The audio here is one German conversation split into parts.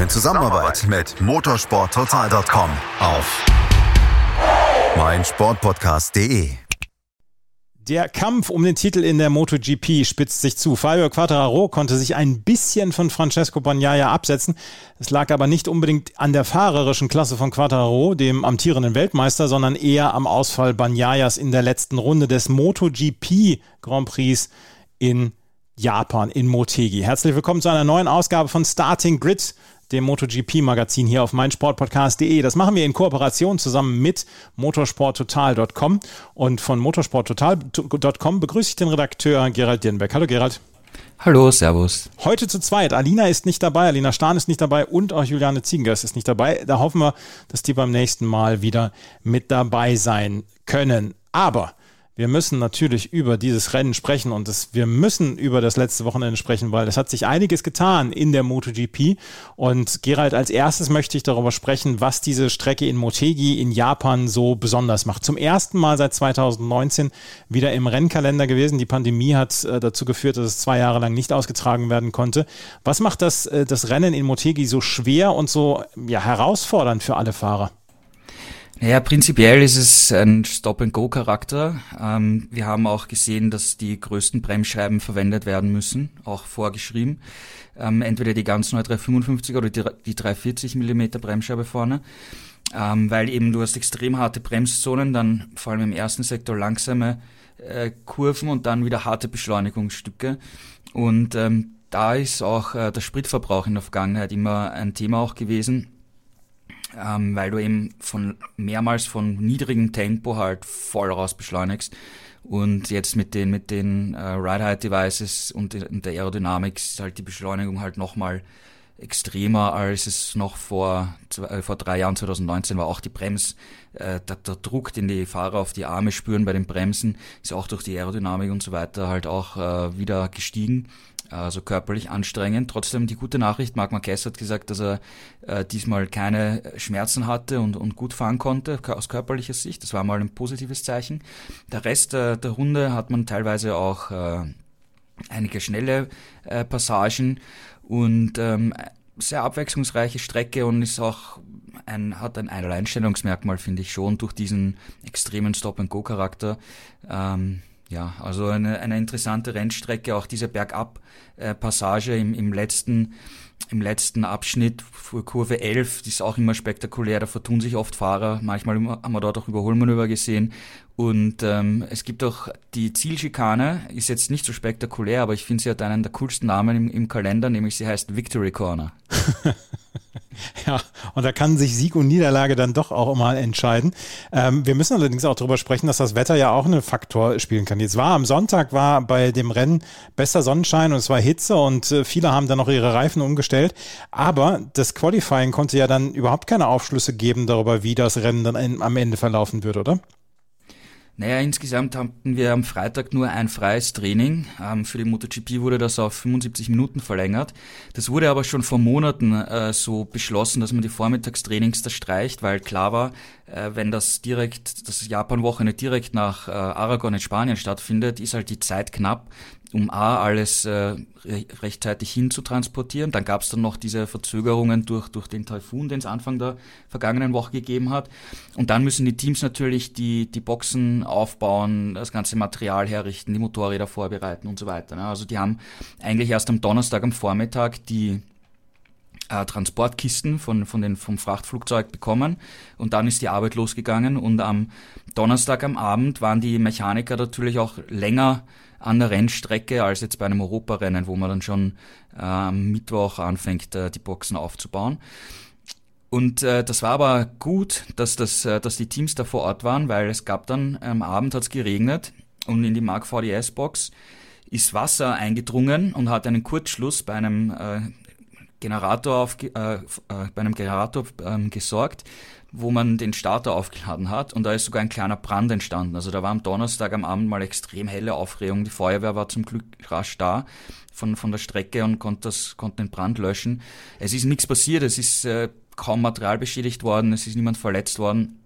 In Zusammenarbeit mit motorsporttotal.com auf meinsportpodcast.de. Der Kampf um den Titel in der MotoGP spitzt sich zu. Fabio Quattararo konnte sich ein bisschen von Francesco Bagnaia absetzen. Es lag aber nicht unbedingt an der fahrerischen Klasse von Quattararo, dem amtierenden Weltmeister, sondern eher am Ausfall Bagnaias in der letzten Runde des MotoGP Grand Prix in Japan, in Motegi. Herzlich willkommen zu einer neuen Ausgabe von Starting Grid dem MotoGP-Magazin hier auf meinsportpodcast.de. Das machen wir in Kooperation zusammen mit motorsporttotal.com. Und von motorsporttotal.com begrüße ich den Redakteur Gerald Dirnbeck. Hallo Gerald. Hallo, Servus. Heute zu zweit. Alina ist nicht dabei, Alina Stahn ist nicht dabei und auch Juliane Ziegengers ist nicht dabei. Da hoffen wir, dass die beim nächsten Mal wieder mit dabei sein können. Aber wir müssen natürlich über dieses Rennen sprechen und das, wir müssen über das letzte Wochenende sprechen, weil es hat sich einiges getan in der MotoGP. Und Gerald, als erstes möchte ich darüber sprechen, was diese Strecke in Motegi in Japan so besonders macht. Zum ersten Mal seit 2019 wieder im Rennkalender gewesen. Die Pandemie hat äh, dazu geführt, dass es zwei Jahre lang nicht ausgetragen werden konnte. Was macht das, äh, das Rennen in Motegi so schwer und so ja, herausfordernd für alle Fahrer? Ja, prinzipiell ist es ein Stop-and-Go-Charakter. Ähm, wir haben auch gesehen, dass die größten Bremsscheiben verwendet werden müssen, auch vorgeschrieben. Ähm, entweder die ganz neue 355 oder die, die 340 Millimeter Bremsscheibe vorne. Ähm, weil eben du hast extrem harte Bremszonen, dann vor allem im ersten Sektor langsame äh, Kurven und dann wieder harte Beschleunigungsstücke. Und ähm, da ist auch äh, der Spritverbrauch in der Vergangenheit immer ein Thema auch gewesen ähm, weil du eben von mehrmals von niedrigem Tempo halt voll raus beschleunigst. Und jetzt mit den, mit den äh, Ride-Height-Devices und, und, der Aerodynamik ist halt die Beschleunigung halt nochmal extremer, als es noch vor, äh, vor drei Jahren, 2019 war. Auch die Brems, äh, der, der Druck, den die Fahrer auf die Arme spüren bei den Bremsen, ist auch durch die Aerodynamik und so weiter halt auch äh, wieder gestiegen also körperlich anstrengend. Trotzdem die gute Nachricht, Marc Marquez hat gesagt, dass er äh, diesmal keine Schmerzen hatte und, und gut fahren konnte aus körperlicher Sicht. Das war mal ein positives Zeichen. Der Rest äh, der Runde hat man teilweise auch äh, einige schnelle äh, Passagen und ähm, sehr abwechslungsreiche Strecke und ist auch ein, hat ein Alleinstellungsmerkmal, finde ich schon, durch diesen extremen Stop-and-Go-Charakter. Ähm, ja, also eine, eine interessante Rennstrecke, auch diese Bergab-Passage im, im letzten im letzten Abschnitt vor Kurve 11, die ist auch immer spektakulär, da vertun sich oft Fahrer, manchmal haben wir dort auch Überholmanöver gesehen und ähm, es gibt auch die Zielschikane, ist jetzt nicht so spektakulär, aber ich finde, sie hat einen der coolsten Namen im, im Kalender, nämlich sie heißt Victory Corner. Ja, und da kann sich Sieg und Niederlage dann doch auch mal entscheiden. Ähm, wir müssen allerdings auch darüber sprechen, dass das Wetter ja auch einen Faktor spielen kann. Jetzt war am Sonntag war bei dem Rennen bester Sonnenschein und es war Hitze und äh, viele haben dann noch ihre Reifen umgestellt. Aber das Qualifying konnte ja dann überhaupt keine Aufschlüsse geben darüber, wie das Rennen dann am Ende verlaufen wird, oder? Naja, insgesamt hatten wir am Freitag nur ein freies Training. Ähm, für die MotoGP wurde das auf 75 Minuten verlängert. Das wurde aber schon vor Monaten äh, so beschlossen, dass man die Vormittagstrainings da streicht, weil klar war, äh, wenn das direkt, das Japan-Wochenende direkt nach äh, Aragon in Spanien stattfindet, ist halt die Zeit knapp um A, alles äh, rechtzeitig hin zu transportieren. Dann gab es dann noch diese Verzögerungen durch, durch den Taifun, den es Anfang der vergangenen Woche gegeben hat. Und dann müssen die Teams natürlich die, die Boxen aufbauen, das ganze Material herrichten, die Motorräder vorbereiten und so weiter. Ne? Also die haben eigentlich erst am Donnerstag am Vormittag die äh, Transportkisten von, von den, vom Frachtflugzeug bekommen und dann ist die Arbeit losgegangen und am Donnerstag am Abend waren die Mechaniker natürlich auch länger an der Rennstrecke als jetzt bei einem Europarennen, wo man dann schon äh, am Mittwoch anfängt, äh, die Boxen aufzubauen. Und äh, das war aber gut, dass, das, äh, dass die Teams da vor Ort waren, weil es gab dann, am Abend hat es geregnet und in die Mark VDS-Box ist Wasser eingedrungen und hat einen Kurzschluss bei einem äh, Generator auf, äh, äh, bei einem Generator ähm, gesorgt, wo man den Starter aufgeladen hat und da ist sogar ein kleiner Brand entstanden. Also da war am Donnerstag am Abend mal extrem helle Aufregung. Die Feuerwehr war zum Glück rasch da von, von der Strecke und konnte, das, den Brand löschen. Es ist nichts passiert, es ist äh, kaum Material beschädigt worden, es ist niemand verletzt worden.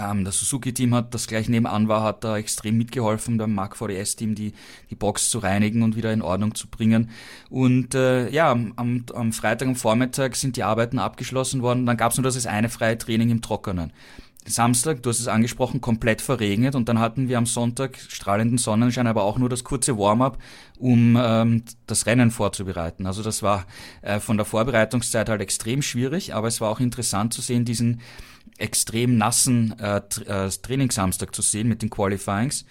Ähm, das Suzuki-Team hat, das gleich nebenan war, hat da extrem mitgeholfen beim Mark VDS-Team, die, die Box zu reinigen und wieder in Ordnung zu bringen. Und äh, ja, am, am Freitag am Vormittag sind die Arbeiten abgeschlossen worden. Dann gab es nur das eine freie Training im Trockenen. Samstag, du hast es angesprochen, komplett verregnet und dann hatten wir am Sonntag strahlenden Sonnenschein, aber auch nur das kurze Warm-up, um ähm, das Rennen vorzubereiten. Also das war äh, von der Vorbereitungszeit halt extrem schwierig, aber es war auch interessant zu sehen, diesen extrem nassen äh, äh, Trainingssamstag zu sehen mit den Qualifyings.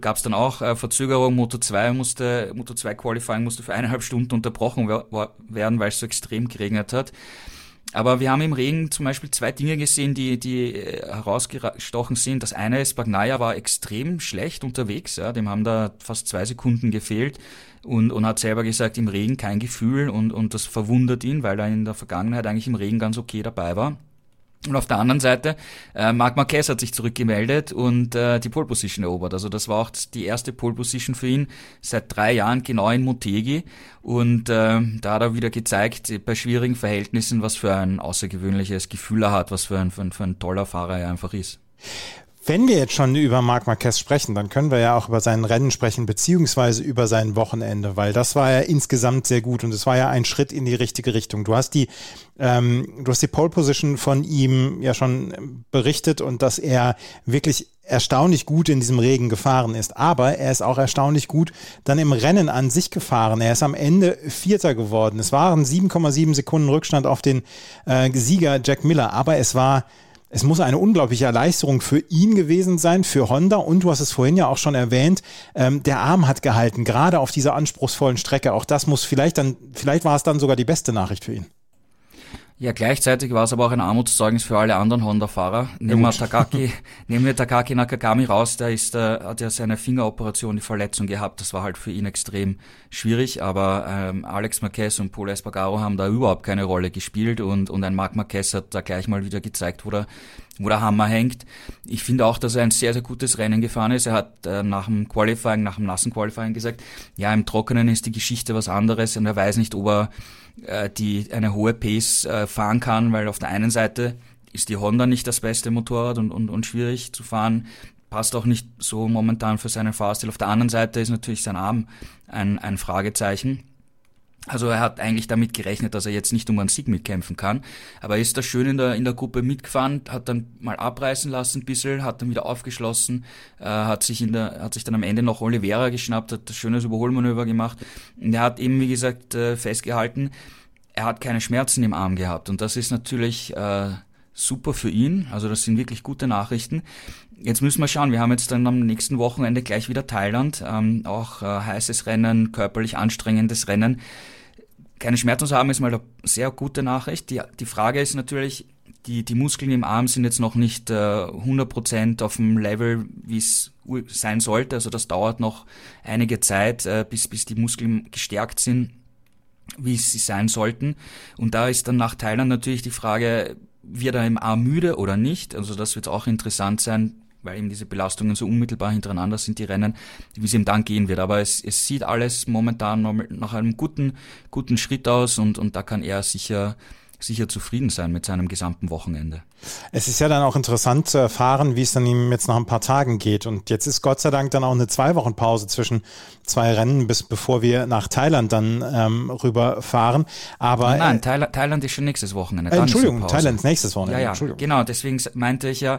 Gab es dann auch äh, Verzögerung, Moto 2 musste, Moto 2 Qualifying musste für eineinhalb Stunden unterbrochen werden, weil es so extrem geregnet hat. Aber wir haben im Regen zum Beispiel zwei Dinge gesehen, die, die äh, herausgestochen sind. Das eine ist, Bagnaia war extrem schlecht unterwegs, ja, dem haben da fast zwei Sekunden gefehlt und, und hat selber gesagt, im Regen kein Gefühl und, und das verwundert ihn, weil er in der Vergangenheit eigentlich im Regen ganz okay dabei war. Und auf der anderen Seite, äh, Marc Marquez hat sich zurückgemeldet und äh, die Pole Position erobert. Also das war auch die erste Pole Position für ihn seit drei Jahren genau in Motegi. Und äh, da hat er wieder gezeigt, bei schwierigen Verhältnissen, was für ein außergewöhnliches Gefühl er hat, was für ein, für ein, für ein toller Fahrer er einfach ist. Wenn wir jetzt schon über Marc Marquez sprechen, dann können wir ja auch über sein Rennen sprechen, beziehungsweise über sein Wochenende, weil das war ja insgesamt sehr gut und es war ja ein Schritt in die richtige Richtung. Du hast die, ähm, du hast die Pole Position von ihm ja schon berichtet und dass er wirklich erstaunlich gut in diesem Regen gefahren ist. Aber er ist auch erstaunlich gut dann im Rennen an sich gefahren. Er ist am Ende Vierter geworden. Es waren 7,7 Sekunden Rückstand auf den äh, Sieger Jack Miller, aber es war es muss eine unglaubliche Erleichterung für ihn gewesen sein, für Honda. Und du hast es vorhin ja auch schon erwähnt, ähm, der Arm hat gehalten, gerade auf dieser anspruchsvollen Strecke. Auch das muss vielleicht dann, vielleicht war es dann sogar die beste Nachricht für ihn. Ja, gleichzeitig war es aber auch ein Armutszeugnis für alle anderen Honda-Fahrer. Nehmen wir Takaki, nehmen wir Takaki Nakagami raus, der ist, äh, hat ja seine Fingeroperation, die Verletzung gehabt. Das war halt für ihn extrem schwierig, aber ähm, Alex Marquez und Paul Espargaro haben da überhaupt keine Rolle gespielt und, und ein Marc Marquez hat da gleich mal wieder gezeigt, wo der, wo der Hammer hängt. Ich finde auch, dass er ein sehr, sehr gutes Rennen gefahren ist. Er hat äh, nach dem Qualifying, nach dem nassen Qualifying gesagt, ja, im Trockenen ist die Geschichte was anderes und er weiß nicht, ob er äh, die eine hohe Pace äh, fahren kann, weil auf der einen Seite ist die Honda nicht das beste Motorrad und, und, und schwierig zu fahren, passt auch nicht so momentan für seinen Fahrstil. Auf der anderen Seite ist natürlich sein Arm ein, ein Fragezeichen. Also er hat eigentlich damit gerechnet, dass er jetzt nicht um einen Sieg mitkämpfen kann. Aber er ist da schön in der, in der Gruppe mitgefahren, hat dann mal abreißen lassen ein bisschen, hat dann wieder aufgeschlossen, äh, hat sich in der, hat sich dann am Ende noch Oliveira geschnappt, hat ein schönes Überholmanöver gemacht. Und er hat eben, wie gesagt, äh, festgehalten, er hat keine Schmerzen im Arm gehabt. Und das ist natürlich äh, super für ihn. Also das sind wirklich gute Nachrichten. Jetzt müssen wir schauen. Wir haben jetzt dann am nächsten Wochenende gleich wieder Thailand. Ähm, auch äh, heißes Rennen, körperlich anstrengendes Rennen keine Schmerzen zu haben, ist mal eine sehr gute Nachricht. Die, die Frage ist natürlich, die, die Muskeln im Arm sind jetzt noch nicht äh, 100% auf dem Level, wie es sein sollte. Also das dauert noch einige Zeit, äh, bis, bis die Muskeln gestärkt sind, wie sie sein sollten. Und da ist dann nach Thailand natürlich die Frage, wird er im Arm müde oder nicht? Also das wird auch interessant sein, weil eben diese Belastungen so unmittelbar hintereinander sind, die Rennen, wie es ihm dann gehen wird. Aber es, es sieht alles momentan nach einem guten, guten Schritt aus und, und da kann er sicher sicher zufrieden sein mit seinem gesamten Wochenende. Es ist ja dann auch interessant zu erfahren, wie es dann ihm jetzt nach ein paar Tagen geht. Und jetzt ist Gott sei Dank dann auch eine zwei Wochen Pause zwischen zwei Rennen, bis bevor wir nach Thailand dann ähm, rüberfahren. Aber nein, äh, Thailand, Thailand ist schon nächstes Wochenende. Äh, Entschuldigung, Thailand ist nächstes Wochenende. Ja, ja, genau. Deswegen meinte ich ja,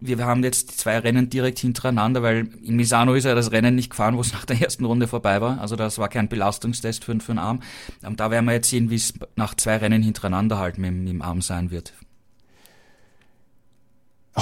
wir haben jetzt zwei Rennen direkt hintereinander, weil in Misano ist er das Rennen nicht gefahren, wo es nach der ersten Runde vorbei war. Also das war kein Belastungstest für, für den Arm. Und da werden wir jetzt sehen, wie es nach zwei Rennen hintereinander halt mit, mit dem Arm sein wird.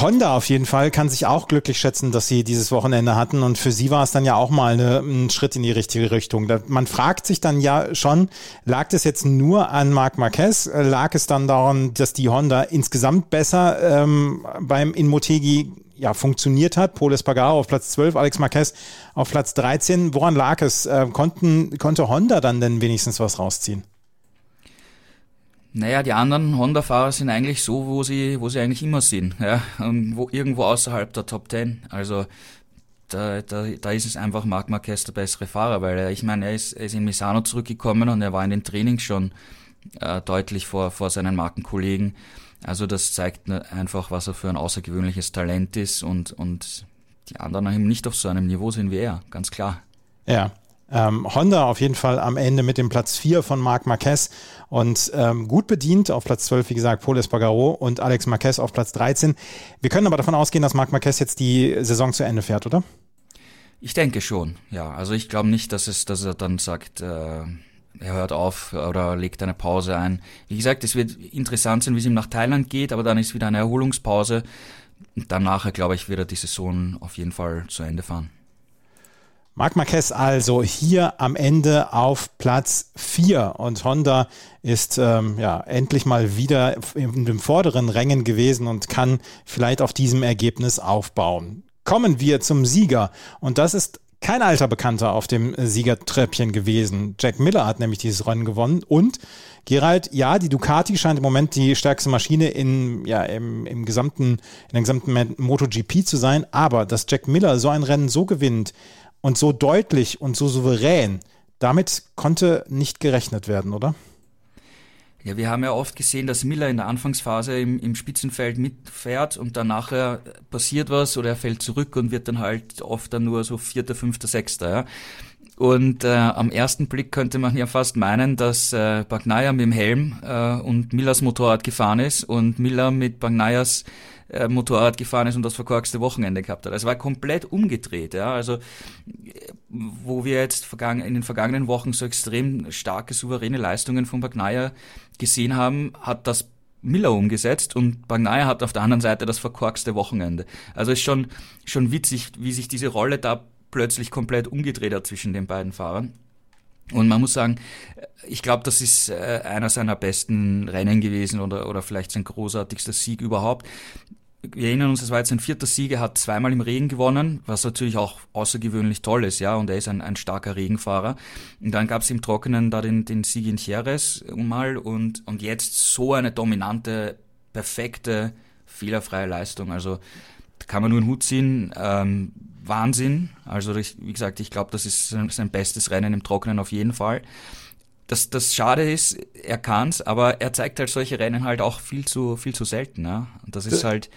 Honda auf jeden Fall kann sich auch glücklich schätzen, dass sie dieses Wochenende hatten und für sie war es dann ja auch mal eine, ein Schritt in die richtige Richtung. Da, man fragt sich dann ja schon, lag das jetzt nur an Marc Marquez? Lag es dann daran, dass die Honda insgesamt besser ähm, beim Inmotegi ja, funktioniert hat. Paul Espargaro auf Platz 12, Alex Marquez auf Platz 13. Woran lag es? Äh, konnten, konnte Honda dann denn wenigstens was rausziehen? Naja, die anderen Honda-Fahrer sind eigentlich so, wo sie, wo sie eigentlich immer sind, ja, wo, irgendwo außerhalb der Top Ten. Also da, da, da ist es einfach Marc Marquez der bessere Fahrer, weil er, ich meine, er ist, er ist in Misano zurückgekommen und er war in den Trainings schon äh, deutlich vor, vor seinen Markenkollegen. Also das zeigt einfach, was er für ein außergewöhnliches Talent ist und, und die anderen eben nicht auf so einem Niveau sind wie er, ganz klar. Ja, ähm, Honda auf jeden Fall am Ende mit dem Platz 4 von Marc Marquez und ähm, gut bedient auf Platz 12, wie gesagt, Paul Espargaro und Alex Marquez auf Platz 13. Wir können aber davon ausgehen, dass Marc Marquez jetzt die Saison zu Ende fährt, oder? Ich denke schon, ja. Also ich glaube nicht, dass es, dass er dann sagt, äh, er hört auf oder legt eine Pause ein. Wie gesagt, es wird interessant sein, wie es ihm nach Thailand geht, aber dann ist wieder eine Erholungspause. Und danach, glaube ich, wird er die Saison auf jeden Fall zu Ende fahren. Marc Marquez also hier am Ende auf Platz 4 und Honda ist ähm, ja endlich mal wieder in den vorderen Rängen gewesen und kann vielleicht auf diesem Ergebnis aufbauen. Kommen wir zum Sieger und das ist kein alter Bekannter auf dem Siegertreppchen gewesen. Jack Miller hat nämlich dieses Rennen gewonnen und Gerald, ja, die Ducati scheint im Moment die stärkste Maschine in, ja, im, im gesamten, in der gesamten MotoGP zu sein, aber dass Jack Miller so ein Rennen so gewinnt, und so deutlich und so souverän, damit konnte nicht gerechnet werden, oder? Ja, wir haben ja oft gesehen, dass Miller in der Anfangsphase im, im Spitzenfeld mitfährt und dann nachher passiert was oder er fällt zurück und wird dann halt oft dann nur so Vierter, Fünfter, Sechster. Ja. Und äh, am ersten Blick könnte man ja fast meinen, dass äh, Bagnaia mit dem Helm äh, und Millers Motorrad gefahren ist und Miller mit Bagnaias äh, Motorrad gefahren ist und das verkorkste Wochenende gehabt hat. Es war komplett umgedreht. Ja? Also wo wir jetzt in den vergangenen Wochen so extrem starke, souveräne Leistungen von Bagnaia gesehen haben, hat das Miller umgesetzt und Bagnaia hat auf der anderen Seite das verkorkste Wochenende. Also ist schon, schon witzig, wie sich diese Rolle da plötzlich komplett umgedreht hat zwischen den beiden Fahrern. Und man muss sagen, ich glaube, das ist äh, einer seiner besten Rennen gewesen oder, oder vielleicht sein großartigster Sieg überhaupt. Wir erinnern uns, es war jetzt sein vierter Sieg, er hat zweimal im Regen gewonnen, was natürlich auch außergewöhnlich toll ist, ja, und er ist ein, ein starker Regenfahrer. Und dann gab es im Trockenen da den, den Sieg in Jerez mal und, und jetzt so eine dominante, perfekte, fehlerfreie Leistung. Also da kann man nur einen Hut ziehen. Ähm, Wahnsinn. Also ich, wie gesagt, ich glaube, das ist sein bestes Rennen im Trockenen auf jeden Fall. Das, das Schade ist, er kann's, aber er zeigt halt solche Rennen halt auch viel zu, viel zu selten. Ja? Und das ist halt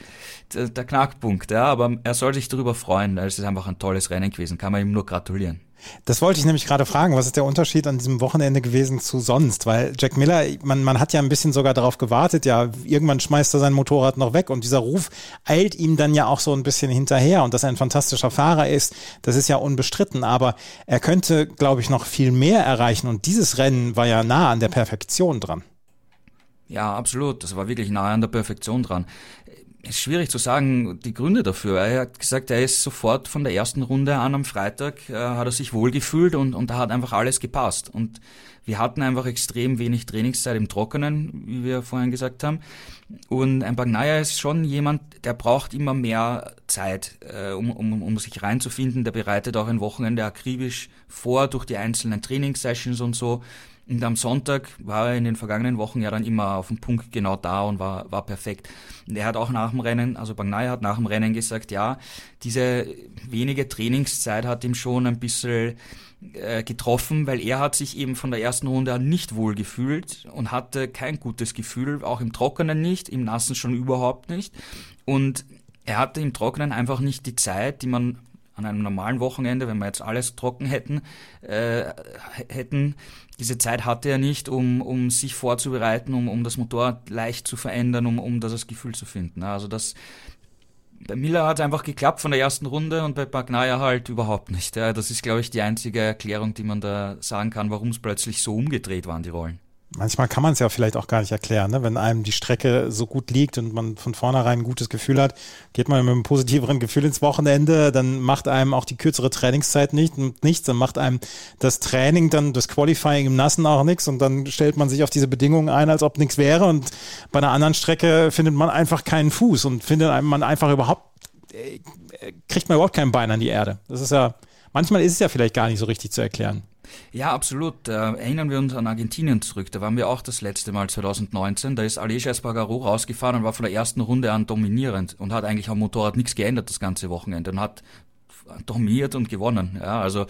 der, der Knackpunkt. Ja? Aber er soll sich darüber freuen. Es ist einfach ein tolles Rennen gewesen. Kann man ihm nur gratulieren. Das wollte ich nämlich gerade fragen. Was ist der Unterschied an diesem Wochenende gewesen zu sonst? Weil Jack Miller, man, man hat ja ein bisschen sogar darauf gewartet, ja, irgendwann schmeißt er sein Motorrad noch weg und dieser Ruf eilt ihm dann ja auch so ein bisschen hinterher und dass er ein fantastischer Fahrer ist, das ist ja unbestritten. Aber er könnte, glaube ich, noch viel mehr erreichen und dieses Rennen war ja nah an der Perfektion dran. Ja, absolut. Das war wirklich nah an der Perfektion dran ist schwierig zu sagen, die Gründe dafür. Er hat gesagt, er ist sofort von der ersten Runde an am Freitag, äh, hat er sich wohlgefühlt und, und da hat einfach alles gepasst. Und wir hatten einfach extrem wenig Trainingszeit im Trockenen, wie wir vorhin gesagt haben. Und ein Bagnaia ist schon jemand, der braucht immer mehr Zeit, äh, um, um, um sich reinzufinden. Der bereitet auch ein Wochenende akribisch vor durch die einzelnen Trainingssessions und so. Und am Sonntag war er in den vergangenen Wochen ja dann immer auf dem Punkt genau da und war, war perfekt. Und er hat auch nach dem Rennen, also Bagnaya hat nach dem Rennen gesagt, ja, diese wenige Trainingszeit hat ihm schon ein bisschen äh, getroffen, weil er hat sich eben von der ersten Runde nicht wohl gefühlt und hatte kein gutes Gefühl, auch im Trockenen nicht, im Nassen schon überhaupt nicht. Und er hatte im Trockenen einfach nicht die Zeit, die man an einem normalen Wochenende, wenn wir jetzt alles trocken hätten, äh, hätten, diese Zeit hatte er nicht, um, um sich vorzubereiten, um, um das Motorrad leicht zu verändern, um, um das Gefühl zu finden. Also das, bei Miller hat es einfach geklappt von der ersten Runde und bei Bagnaia halt überhaupt nicht. Ja, das ist, glaube ich, die einzige Erklärung, die man da sagen kann, warum es plötzlich so umgedreht waren, die Rollen manchmal kann man es ja vielleicht auch gar nicht erklären, ne? wenn einem die Strecke so gut liegt und man von vornherein ein gutes Gefühl hat, geht man mit einem positiveren Gefühl ins Wochenende, dann macht einem auch die kürzere Trainingszeit nicht, nichts, dann macht einem das Training, dann das Qualifying im Nassen auch nichts und dann stellt man sich auf diese Bedingungen ein, als ob nichts wäre und bei einer anderen Strecke findet man einfach keinen Fuß und findet man einfach überhaupt, äh, kriegt man überhaupt kein Bein an die Erde. Das ist ja, manchmal ist es ja vielleicht gar nicht so richtig zu erklären. Ja, absolut. Äh, erinnern wir uns an Argentinien zurück. Da waren wir auch das letzte Mal 2019. Da ist Aleix Espargaro rausgefahren und war von der ersten Runde an dominierend und hat eigentlich am Motorrad nichts geändert das ganze Wochenende und hat dominiert und gewonnen. Ja, also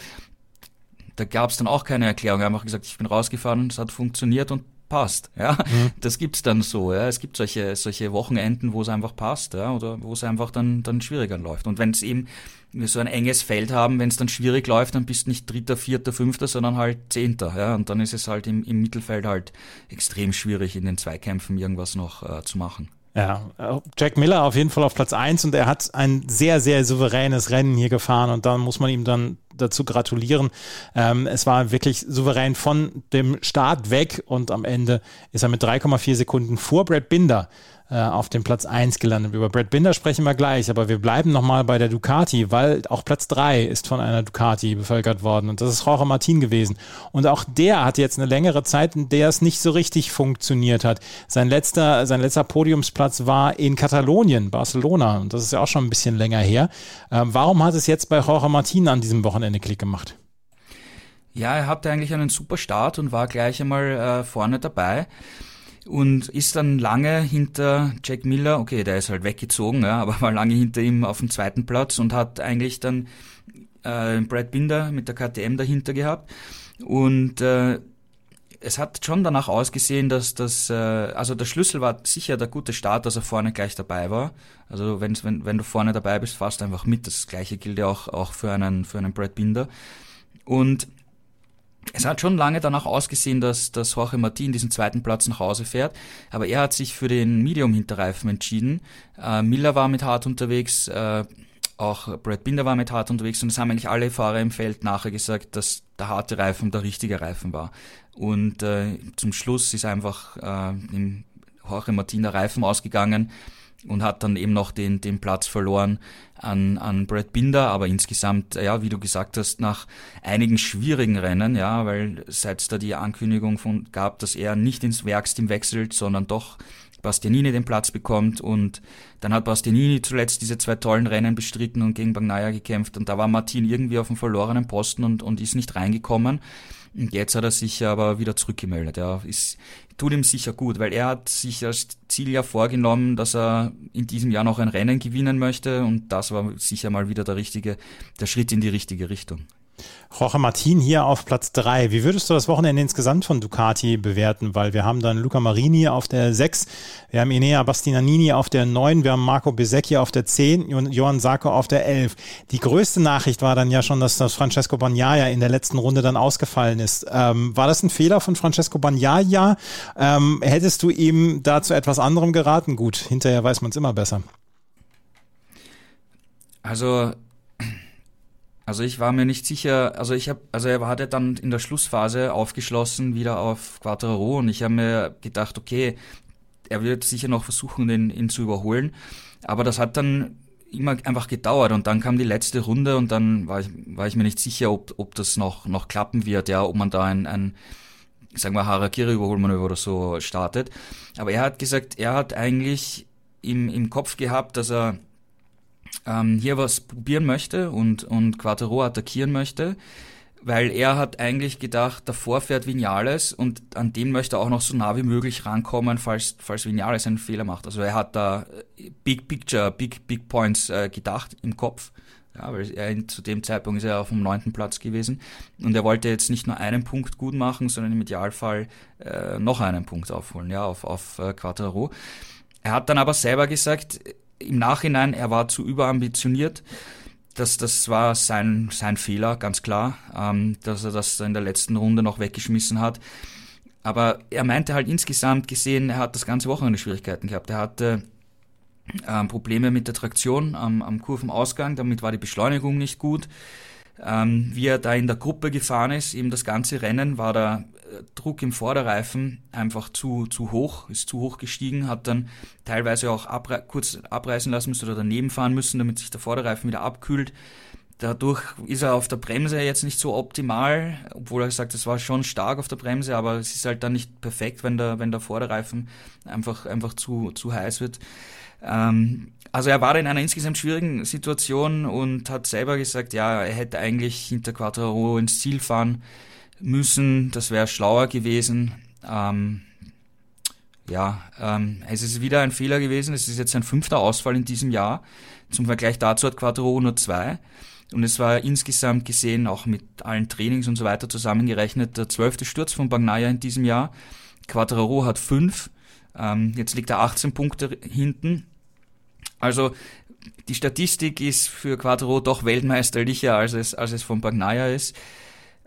da gab es dann auch keine Erklärung. Er hat einfach gesagt, ich bin rausgefahren, es hat funktioniert und passt. Ja, mhm. das gibt's dann so. Ja, es gibt solche solche Wochenenden, wo es einfach passt, ja, oder wo es einfach dann dann schwieriger läuft. Und wenn es eben so ein enges Feld haben, wenn es dann schwierig läuft, dann bist du nicht Dritter, Vierter, Fünfter, sondern halt Zehnter. Ja, und dann ist es halt im, im Mittelfeld halt extrem schwierig, in den Zweikämpfen irgendwas noch äh, zu machen. Ja, Jack Miller auf jeden Fall auf Platz eins und er hat ein sehr, sehr souveränes Rennen hier gefahren und da muss man ihm dann dazu gratulieren. Ähm, es war wirklich souverän von dem Start weg und am Ende ist er mit 3,4 Sekunden vor Brad Binder äh, auf dem Platz 1 gelandet. Über Brad Binder sprechen wir gleich, aber wir bleiben nochmal bei der Ducati, weil auch Platz 3 ist von einer Ducati bevölkert worden und das ist Jorge Martin gewesen. Und auch der hat jetzt eine längere Zeit, in der es nicht so richtig funktioniert hat. Sein letzter, sein letzter Podiumsplatz war in Katalonien, Barcelona und das ist ja auch schon ein bisschen länger her. Ähm, warum hat es jetzt bei Jorge Martin an diesem Wochenende Klick gemacht? Ja, er hatte eigentlich einen super Start und war gleich einmal äh, vorne dabei und ist dann lange hinter Jack Miller, okay, der ist halt weggezogen, ja, aber war lange hinter ihm auf dem zweiten Platz und hat eigentlich dann äh, Brad Binder mit der KTM dahinter gehabt und äh, es hat schon danach ausgesehen, dass das, äh, also der Schlüssel war sicher der gute Start, dass er vorne gleich dabei war. Also wenn, wenn, wenn du vorne dabei bist, fast einfach mit. Das gleiche gilt ja auch, auch für einen, für einen Brad Binder. Und es hat schon lange danach ausgesehen, dass, dass Jorge Martin diesen zweiten Platz nach Hause fährt, aber er hat sich für den Medium-Hinterreifen entschieden. Äh, Miller war mit hart unterwegs, äh, auch Brad Binder war mit hart unterwegs und es haben eigentlich alle Fahrer im Feld nachher gesagt, dass der harte Reifen der richtige Reifen war. Und äh, zum Schluss ist einfach äh, im Jorge Martin der Reifen ausgegangen und hat dann eben noch den, den Platz verloren an, an Brad Binder, aber insgesamt, ja, wie du gesagt hast, nach einigen schwierigen Rennen, ja, weil seit es da die Ankündigung von gab, dass er nicht ins Werksteam wechselt, sondern doch Bastianini den Platz bekommt. Und dann hat Bastianini zuletzt diese zwei tollen Rennen bestritten und gegen Bagnaia gekämpft. Und da war Martin irgendwie auf dem verlorenen Posten und, und ist nicht reingekommen. Und jetzt hat er sich aber wieder zurückgemeldet. Ja, ist, tut ihm sicher gut, weil er hat sich als Ziel ja vorgenommen, dass er in diesem Jahr noch ein Rennen gewinnen möchte und das war sicher mal wieder der richtige, der Schritt in die richtige Richtung. Jorge Martin hier auf Platz 3. Wie würdest du das Wochenende insgesamt von Ducati bewerten? Weil wir haben dann Luca Marini auf der 6, wir haben Inea Bastianini auf der 9, wir haben Marco Besecchi auf der 10, Johann Sarko auf der 11. Die größte Nachricht war dann ja schon, dass das Francesco Bagnaia in der letzten Runde dann ausgefallen ist. Ähm, war das ein Fehler von Francesco Bagnaia? Ähm, hättest du ihm da zu etwas anderem geraten? Gut, hinterher weiß man es immer besser. Also also ich war mir nicht sicher, also ich habe, also er hatte dann in der Schlussphase aufgeschlossen wieder auf Quattro und ich habe mir gedacht, okay, er wird sicher noch versuchen, ihn, ihn zu überholen, aber das hat dann immer einfach gedauert und dann kam die letzte Runde und dann war ich, war ich mir nicht sicher, ob, ob das noch, noch klappen wird, ja, ob man da ein, ein sagen wir Harakiri-Überholmanöver oder so startet. Aber er hat gesagt, er hat eigentlich im, im Kopf gehabt, dass er ähm, hier was probieren möchte und, und Quattro attackieren möchte, weil er hat eigentlich gedacht, davor fährt Vinales und an den möchte er auch noch so nah wie möglich rankommen, falls, falls Vinales einen Fehler macht. Also er hat da äh, Big Picture, Big, Big Points äh, gedacht im Kopf. Ja, weil er zu dem Zeitpunkt ist er auf dem neunten Platz gewesen und er wollte jetzt nicht nur einen Punkt gut machen, sondern im Idealfall äh, noch einen Punkt aufholen, ja, auf, auf äh, Quattro. Er hat dann aber selber gesagt, im Nachhinein, er war zu überambitioniert. Das, das war sein, sein Fehler, ganz klar, ähm, dass er das in der letzten Runde noch weggeschmissen hat. Aber er meinte halt insgesamt gesehen, er hat das ganze Wochenende Schwierigkeiten gehabt. Er hatte ähm, Probleme mit der Traktion am, am Kurvenausgang, damit war die Beschleunigung nicht gut. Ähm, wie er da in der Gruppe gefahren ist, eben das ganze Rennen, war äh, Druck im Vorderreifen einfach zu, zu hoch, ist zu hoch gestiegen, hat dann teilweise auch abre kurz abreißen lassen müssen oder daneben fahren müssen, damit sich der Vorderreifen wieder abkühlt. Dadurch ist er auf der Bremse jetzt nicht so optimal, obwohl er sagt, es war schon stark auf der Bremse, aber es ist halt dann nicht perfekt, wenn der, wenn der Vorderreifen einfach, einfach zu, zu heiß wird. Ähm, also er war in einer insgesamt schwierigen Situation und hat selber gesagt, ja, er hätte eigentlich hinter Quattro ins Ziel fahren müssen. Das wäre schlauer gewesen. Ähm, ja, ähm, es ist wieder ein Fehler gewesen. Es ist jetzt ein fünfter Ausfall in diesem Jahr. Zum Vergleich dazu hat Quattro nur zwei. Und es war insgesamt gesehen, auch mit allen Trainings und so weiter zusammengerechnet, der zwölfte Sturz von Bagnaia in diesem Jahr. Quattro hat fünf. Ähm, jetzt liegt er 18 Punkte hinten. Also die Statistik ist für Quattro doch weltmeisterlicher, als es, als es von Bagnaia ist.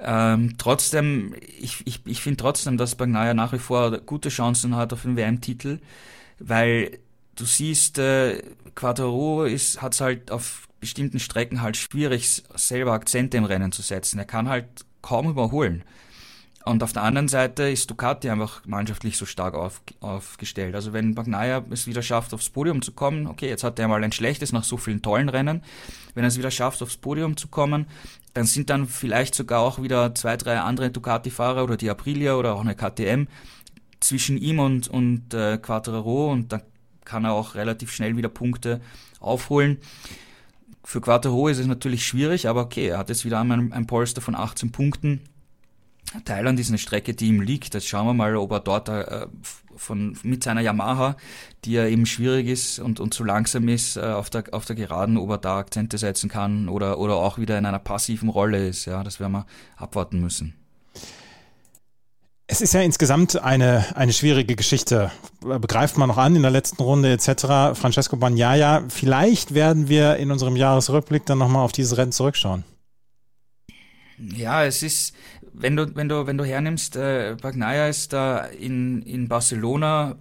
Ähm, trotzdem, ich, ich, ich finde trotzdem, dass Bagnaia nach wie vor gute Chancen hat auf den WM-Titel, weil du siehst, äh, Quattro ist, hat's halt auf bestimmten Strecken halt schwierig, selber Akzente im Rennen zu setzen. Er kann halt kaum überholen. Und auf der anderen Seite ist Ducati einfach mannschaftlich so stark auf, aufgestellt. Also wenn Bagnaia es wieder schafft, aufs Podium zu kommen, okay, jetzt hat er mal ein schlechtes nach so vielen tollen Rennen. Wenn er es wieder schafft, aufs Podium zu kommen, dann sind dann vielleicht sogar auch wieder zwei, drei andere Ducati-Fahrer oder die Aprilia oder auch eine KTM zwischen ihm und, und äh, Quattraro und dann kann er auch relativ schnell wieder Punkte aufholen. Für Quattro ist es natürlich schwierig, aber okay, er hat jetzt wieder ein, ein Polster von 18 Punkten Thailand ist eine Strecke, die ihm liegt. Jetzt schauen wir mal, ob er dort äh, von, mit seiner Yamaha, die ja eben schwierig ist und, und zu langsam ist äh, auf, der, auf der Geraden, ob er da Akzente setzen kann oder, oder auch wieder in einer passiven Rolle ist. Ja, das werden wir abwarten müssen. Es ist ja insgesamt eine, eine schwierige Geschichte. Begreift man noch an in der letzten Runde etc. Francesco Bagnaia, vielleicht werden wir in unserem Jahresrückblick dann nochmal auf dieses Rennen zurückschauen. Ja, es ist, wenn du, wenn du, wenn du hernimmst, äh, Bagnaia ist da in, in Barcelona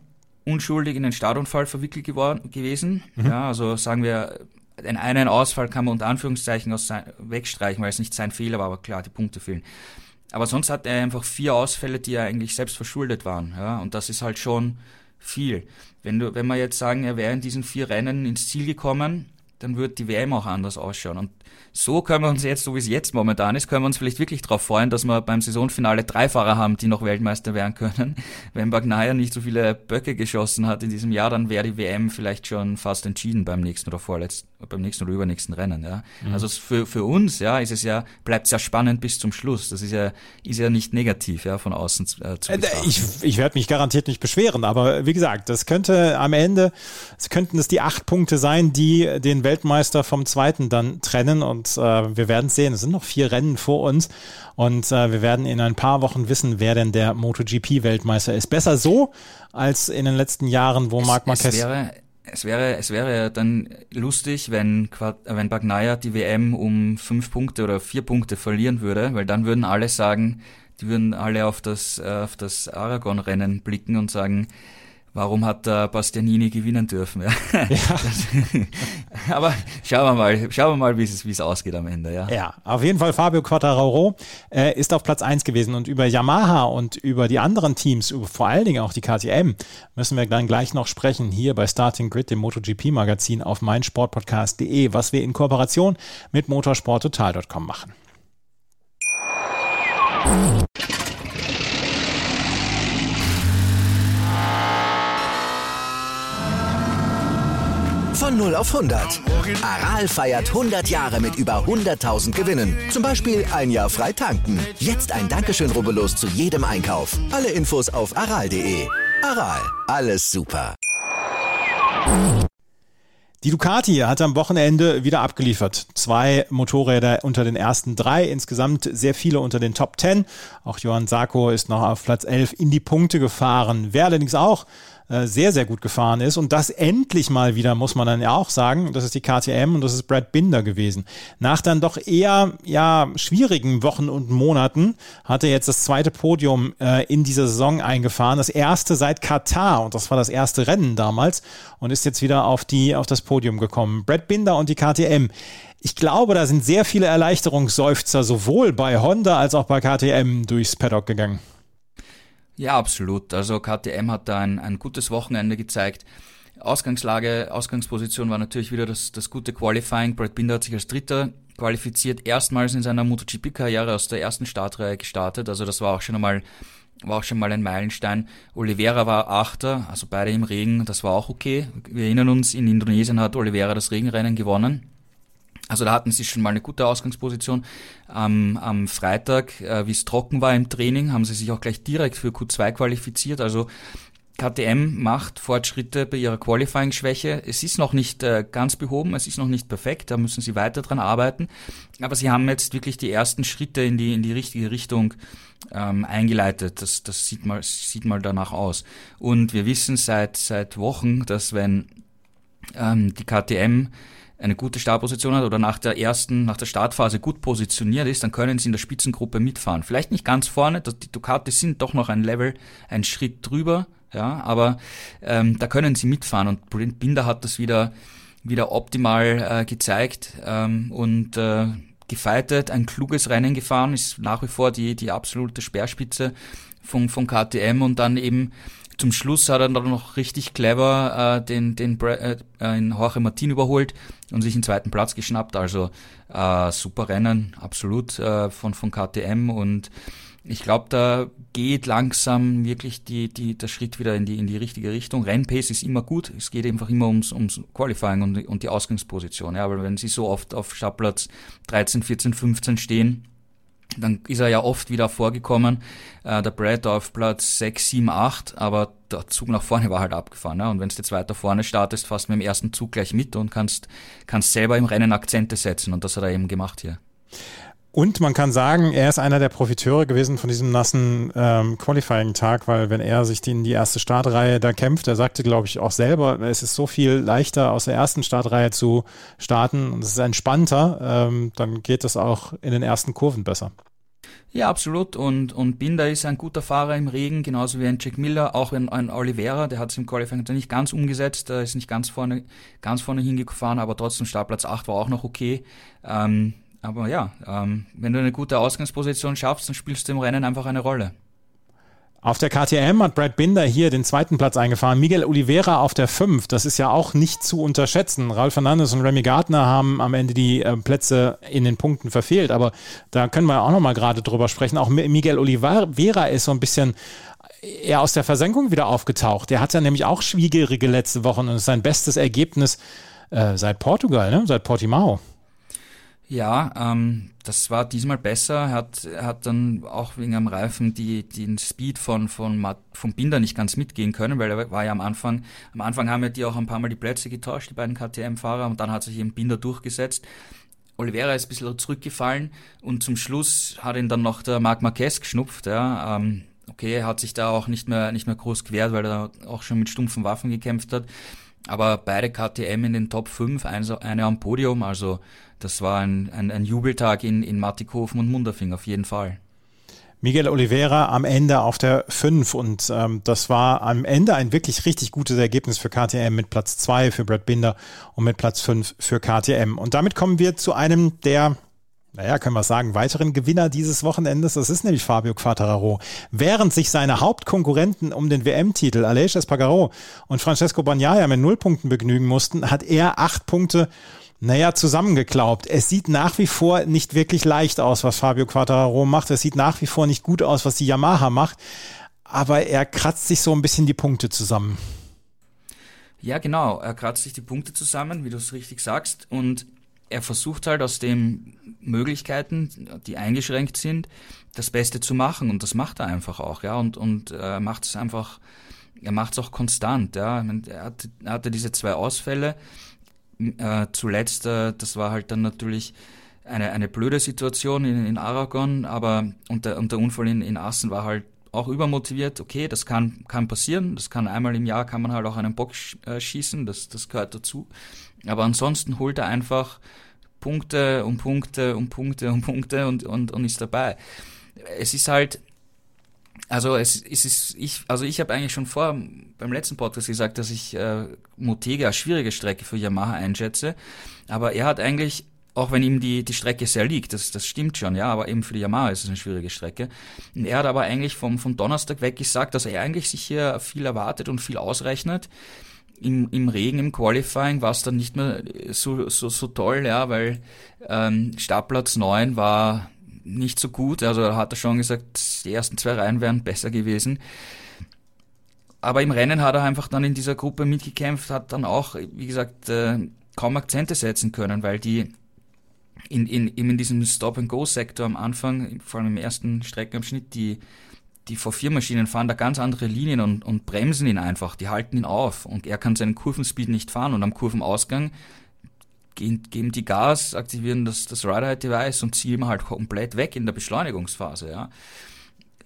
unschuldig in einen Startunfall verwickelt geworden, gewesen. Mhm. Ja, also sagen wir, den einen Ausfall kann man unter Anführungszeichen aus sein, wegstreichen, weil es nicht sein Fehler war, aber klar, die Punkte fehlen. Aber sonst hat er einfach vier Ausfälle, die ja eigentlich selbst verschuldet waren. Ja, und das ist halt schon viel. Wenn du, wenn wir jetzt sagen, er wäre in diesen vier Rennen ins Ziel gekommen, dann wird die WM auch anders ausschauen. Und so können wir uns jetzt, so wie es jetzt momentan ist, können wir uns vielleicht wirklich darauf freuen, dass wir beim Saisonfinale drei Fahrer haben, die noch Weltmeister werden können. Wenn Bagnaia nicht so viele Böcke geschossen hat in diesem Jahr, dann wäre die WM vielleicht schon fast entschieden beim nächsten oder vorletzten, beim nächsten oder übernächsten Rennen. Ja. Mhm. Also für, für uns, ja, ist es ja, bleibt es ja spannend bis zum Schluss. Das ist ja, ist ja nicht negativ, ja, von außen äh, zu äh, betrachten. Ich, ich werde mich garantiert nicht beschweren, aber wie gesagt, das könnte am Ende, es könnten es die acht Punkte sein, die den Weltmeister vom zweiten dann trennen und und äh, wir werden sehen. Es sind noch vier Rennen vor uns und äh, wir werden in ein paar Wochen wissen, wer denn der MotoGP-Weltmeister ist. Besser so als in den letzten Jahren, wo es, Marc Marquez. Es wäre, es wäre, es wäre dann lustig, wenn, wenn Bagnaia die WM um fünf Punkte oder vier Punkte verlieren würde, weil dann würden alle sagen, die würden alle auf das, äh, auf das Aragon-Rennen blicken und sagen, warum hat der Bastianini gewinnen dürfen? Ja. ja. Aber schauen wir mal, schauen wir mal, wie es, wie es ausgeht am Ende. Ja, ja auf jeden Fall Fabio Quattararo äh, ist auf Platz eins gewesen und über Yamaha und über die anderen Teams, vor allen Dingen auch die KTM, müssen wir dann gleich noch sprechen hier bei Starting Grid, dem MotoGP-Magazin auf meinsportpodcast.de, was wir in Kooperation mit motorsporttotal.com machen. Von 0 auf 100. Aral feiert 100 Jahre mit über 100.000 Gewinnen. Zum Beispiel ein Jahr frei tanken. Jetzt ein Dankeschön, rubbellos zu jedem Einkauf. Alle Infos auf aral.de. Aral, alles super. Die Ducati hat am Wochenende wieder abgeliefert. Zwei Motorräder unter den ersten drei, insgesamt sehr viele unter den Top 10. Auch Johann Sarko ist noch auf Platz 11 in die Punkte gefahren. Wer allerdings auch sehr, sehr gut gefahren ist. Und das endlich mal wieder, muss man dann ja auch sagen, das ist die KTM und das ist Brad Binder gewesen. Nach dann doch eher ja, schwierigen Wochen und Monaten hat er jetzt das zweite Podium äh, in dieser Saison eingefahren. Das erste seit Katar und das war das erste Rennen damals und ist jetzt wieder auf, die, auf das Podium gekommen. Brad Binder und die KTM. Ich glaube, da sind sehr viele Erleichterungsseufzer sowohl bei Honda als auch bei KTM durchs Paddock gegangen. Ja, absolut. Also KTM hat da ein, ein gutes Wochenende gezeigt. Ausgangslage, Ausgangsposition war natürlich wieder das, das gute Qualifying. Brad Binder hat sich als Dritter qualifiziert, erstmals in seiner MotoGP-Karriere aus der ersten Startreihe gestartet. Also das war auch schon einmal war auch schon mal ein Meilenstein. Oliveira war Achter, also beide im Regen, das war auch okay. Wir erinnern uns, in Indonesien hat Oliveira das Regenrennen gewonnen. Also da hatten sie schon mal eine gute Ausgangsposition. Ähm, am Freitag, äh, wie es trocken war im Training, haben sie sich auch gleich direkt für Q2 qualifiziert. Also KTM macht Fortschritte bei ihrer Qualifying-Schwäche. Es ist noch nicht äh, ganz behoben, es ist noch nicht perfekt, da müssen sie weiter dran arbeiten. Aber sie haben jetzt wirklich die ersten Schritte in die, in die richtige Richtung ähm, eingeleitet. Das, das sieht, mal, sieht mal danach aus. Und wir wissen seit, seit Wochen, dass wenn ähm, die KTM eine gute Startposition hat oder nach der ersten, nach der Startphase gut positioniert ist, dann können sie in der Spitzengruppe mitfahren. Vielleicht nicht ganz vorne, die Ducati sind doch noch ein Level, ein Schritt drüber, ja, aber ähm, da können sie mitfahren und Binder hat das wieder wieder optimal äh, gezeigt ähm, und äh, gefeitet, ein kluges Rennen gefahren, ist nach wie vor die die absolute Speerspitze von von KTM und dann eben zum Schluss hat er dann noch richtig clever äh, den, den äh, in Jorge Martin überholt und sich den zweiten Platz geschnappt. Also äh, super Rennen, absolut äh, von, von KTM und ich glaube, da geht langsam wirklich die, die, der Schritt wieder in die, in die richtige Richtung. Rennpace ist immer gut. Es geht einfach immer ums, ums Qualifying und, und die Ausgangsposition. Ja, aber wenn sie so oft auf Startplatz 13, 14, 15 stehen, dann ist er ja oft wieder vorgekommen, äh, der Brad auf Platz 6, 7, 8, aber der Zug nach vorne war halt abgefahren. Ja? Und wenn du jetzt weiter vorne startest, fast mit dem ersten Zug gleich mit und kannst, kannst selber im Rennen Akzente setzen. Und das hat er eben gemacht hier. Und man kann sagen, er ist einer der Profiteure gewesen von diesem nassen ähm, Qualifying-Tag, weil wenn er sich in die erste Startreihe da kämpft, er sagte, glaube ich, auch selber, es ist so viel leichter aus der ersten Startreihe zu starten und es ist entspannter, ähm, dann geht es auch in den ersten Kurven besser. Ja, absolut. Und, und Binder ist ein guter Fahrer im Regen, genauso wie ein Jack Miller, auch ein, ein Oliveira, der hat es im Qualifying nicht ganz umgesetzt, der ist nicht ganz vorne, ganz vorne hingefahren, aber trotzdem Startplatz 8 war auch noch okay. Ähm, aber ja, ähm, wenn du eine gute Ausgangsposition schaffst, dann spielst du im Rennen einfach eine Rolle. Auf der KTM hat Brad Binder hier den zweiten Platz eingefahren. Miguel Oliveira auf der 5. Das ist ja auch nicht zu unterschätzen. Ralf Fernandes und Remy Gardner haben am Ende die äh, Plätze in den Punkten verfehlt. Aber da können wir auch nochmal gerade drüber sprechen. Auch Miguel Oliveira ist so ein bisschen eher aus der Versenkung wieder aufgetaucht. Der hat ja nämlich auch schwierige letzte Wochen und ist sein bestes Ergebnis äh, seit Portugal, ne? seit Portimao. Ja, ähm, das war diesmal besser. Er hat, er hat dann auch wegen am Reifen die, den Speed von, von, von Binder nicht ganz mitgehen können, weil er war ja am Anfang, am Anfang haben ja die auch ein paar Mal die Plätze getauscht, die beiden KTM-Fahrer, und dann hat sich eben Binder durchgesetzt. Oliveira ist ein bisschen zurückgefallen und zum Schluss hat ihn dann noch der Marc Marquez geschnupft, ja. Ähm, okay, er hat sich da auch nicht mehr, nicht mehr groß gewehrt, weil er auch schon mit stumpfen Waffen gekämpft hat. Aber beide KTM in den Top 5, eine am Podium, also das war ein, ein, ein Jubeltag in, in Mattighofen und Munderfing auf jeden Fall. Miguel Oliveira am Ende auf der 5 und ähm, das war am Ende ein wirklich richtig gutes Ergebnis für KTM mit Platz 2 für Brad Binder und mit Platz 5 für KTM. Und damit kommen wir zu einem der naja, können wir sagen, weiteren Gewinner dieses Wochenendes, das ist nämlich Fabio Quattararo. Während sich seine Hauptkonkurrenten um den WM-Titel, Aleix Espargaro und Francesco Bagnaia mit Nullpunkten begnügen mussten, hat er acht Punkte naja, zusammengeklaubt. Es sieht nach wie vor nicht wirklich leicht aus, was Fabio Quattararo macht. Es sieht nach wie vor nicht gut aus, was die Yamaha macht. Aber er kratzt sich so ein bisschen die Punkte zusammen. Ja, genau. Er kratzt sich die Punkte zusammen, wie du es richtig sagst. Und er versucht halt aus den Möglichkeiten, die eingeschränkt sind, das Beste zu machen. Und das macht er einfach auch, ja. Und, und er macht es einfach, er macht es auch konstant, ja. Er hatte, er hatte diese zwei Ausfälle äh, zuletzt, äh, das war halt dann natürlich eine, eine blöde Situation in, in Aragon, aber und der, und der Unfall in, in Assen war halt auch übermotiviert. Okay, das kann, kann passieren. Das kann einmal im Jahr kann man halt auch einen Bock äh, schießen. Das, das gehört dazu. Aber ansonsten holt er einfach Punkte und Punkte und Punkte und Punkte und, und, und ist dabei. Es ist halt, also es, es ist, ich, also ich habe eigentlich schon vor beim letzten Podcast gesagt, dass ich äh, Motega als schwierige Strecke für Yamaha einschätze. Aber er hat eigentlich, auch wenn ihm die, die Strecke sehr liegt, das, das stimmt schon, ja, aber eben für die Yamaha ist es eine schwierige Strecke. Und er hat aber eigentlich vom, vom Donnerstag weg gesagt, dass er eigentlich sich hier viel erwartet und viel ausrechnet. Im, im Regen, im Qualifying war es dann nicht mehr so, so, so toll, ja, weil ähm, Startplatz 9 war nicht so gut. Also hat er schon gesagt, die ersten zwei Reihen wären besser gewesen. Aber im Rennen hat er einfach dann in dieser Gruppe mitgekämpft, hat dann auch, wie gesagt, äh, kaum Akzente setzen können, weil die in, in, in diesem Stop-and-Go-Sektor am Anfang, vor allem im ersten Streckenabschnitt, die, die V4-Maschinen fahren da ganz andere Linien und, und bremsen ihn einfach, die halten ihn auf und er kann seinen Kurvenspeed nicht fahren und am Kurvenausgang gehen, geben die Gas, aktivieren das, das Rider-Device und ziehen halt komplett weg in der Beschleunigungsphase, ja.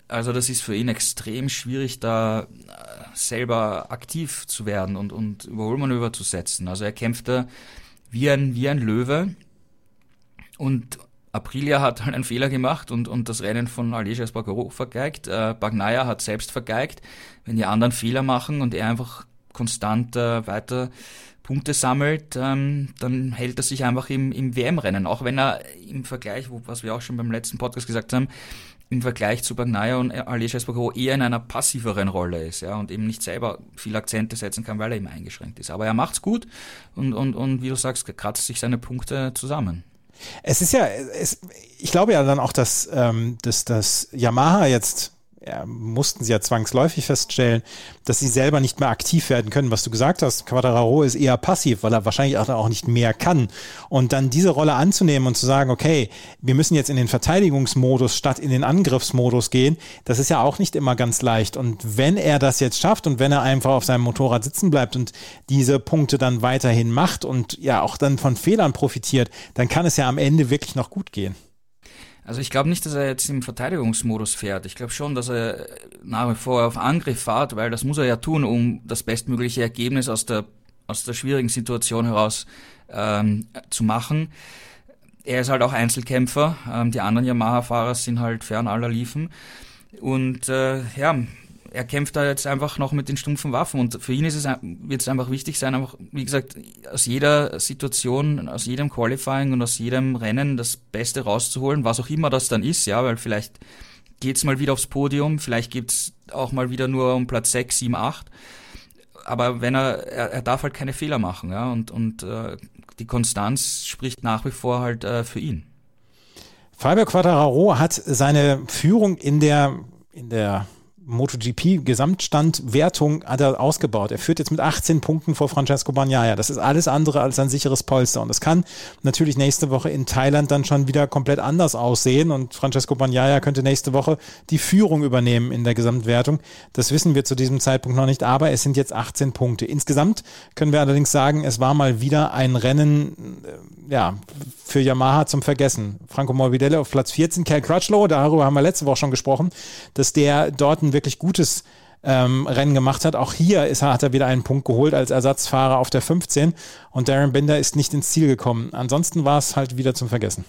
Also das ist für ihn extrem schwierig, da äh, selber aktiv zu werden und, und Überholmanöver zu setzen. Also er kämpft da wie ein, wie ein Löwe und Aprilia hat halt einen Fehler gemacht und, und das Rennen von Aleix Espargaro vergeigt. Äh, Bagnaia hat selbst vergeigt. Wenn die anderen Fehler machen und er einfach konstant äh, weiter Punkte sammelt, ähm, dann hält er sich einfach im, im WM-Rennen. Auch wenn er im Vergleich, was wir auch schon beim letzten Podcast gesagt haben, im Vergleich zu Bagnaia und Aleix Espargaro eher in einer passiveren Rolle ist, ja, und eben nicht selber viel Akzente setzen kann, weil er eben eingeschränkt ist. Aber er macht's gut und, und, und wie du sagst, kratzt sich seine Punkte zusammen. Es ist ja, es, ich glaube ja dann auch, dass, ähm, dass, dass Yamaha jetzt mussten sie ja zwangsläufig feststellen, dass sie selber nicht mehr aktiv werden können. Was du gesagt hast, Quadraro ist eher passiv, weil er wahrscheinlich auch nicht mehr kann. Und dann diese Rolle anzunehmen und zu sagen, okay, wir müssen jetzt in den Verteidigungsmodus statt in den Angriffsmodus gehen, das ist ja auch nicht immer ganz leicht. Und wenn er das jetzt schafft und wenn er einfach auf seinem Motorrad sitzen bleibt und diese Punkte dann weiterhin macht und ja auch dann von Fehlern profitiert, dann kann es ja am Ende wirklich noch gut gehen. Also ich glaube nicht, dass er jetzt im Verteidigungsmodus fährt. Ich glaube schon, dass er nach wie vor auf Angriff fährt, weil das muss er ja tun, um das bestmögliche Ergebnis aus der aus der schwierigen Situation heraus ähm, zu machen. Er ist halt auch Einzelkämpfer. Ähm, die anderen Yamaha-Fahrer sind halt fern aller Liefen. Und äh, ja, er kämpft da jetzt einfach noch mit den stumpfen Waffen und für ihn ist es, wird es einfach wichtig sein, einfach, wie gesagt, aus jeder Situation, aus jedem Qualifying und aus jedem Rennen das Beste rauszuholen, was auch immer das dann ist, ja, weil vielleicht geht's mal wieder aufs Podium, vielleicht geht's auch mal wieder nur um Platz 6, 7, 8, aber wenn er, er, er darf halt keine Fehler machen, ja, und, und äh, die Konstanz spricht nach wie vor halt äh, für ihn. Fabio Quattararo hat seine Führung in der in der MotoGP-Gesamtstandwertung hat er ausgebaut. Er führt jetzt mit 18 Punkten vor Francesco Bagnaia. Das ist alles andere als ein sicheres Polster. Und es kann natürlich nächste Woche in Thailand dann schon wieder komplett anders aussehen. Und Francesco Bagnaia könnte nächste Woche die Führung übernehmen in der Gesamtwertung. Das wissen wir zu diesem Zeitpunkt noch nicht, aber es sind jetzt 18 Punkte. Insgesamt können wir allerdings sagen, es war mal wieder ein Rennen, äh, ja, für Yamaha zum Vergessen. Franco Morbidelli auf Platz 14, Cal Crutchlow, darüber haben wir letzte Woche schon gesprochen, dass der dort ein wirklich gutes ähm, Rennen gemacht hat. Auch hier ist, hat er wieder einen Punkt geholt als Ersatzfahrer auf der 15 und Darren Binder ist nicht ins Ziel gekommen. Ansonsten war es halt wieder zum Vergessen.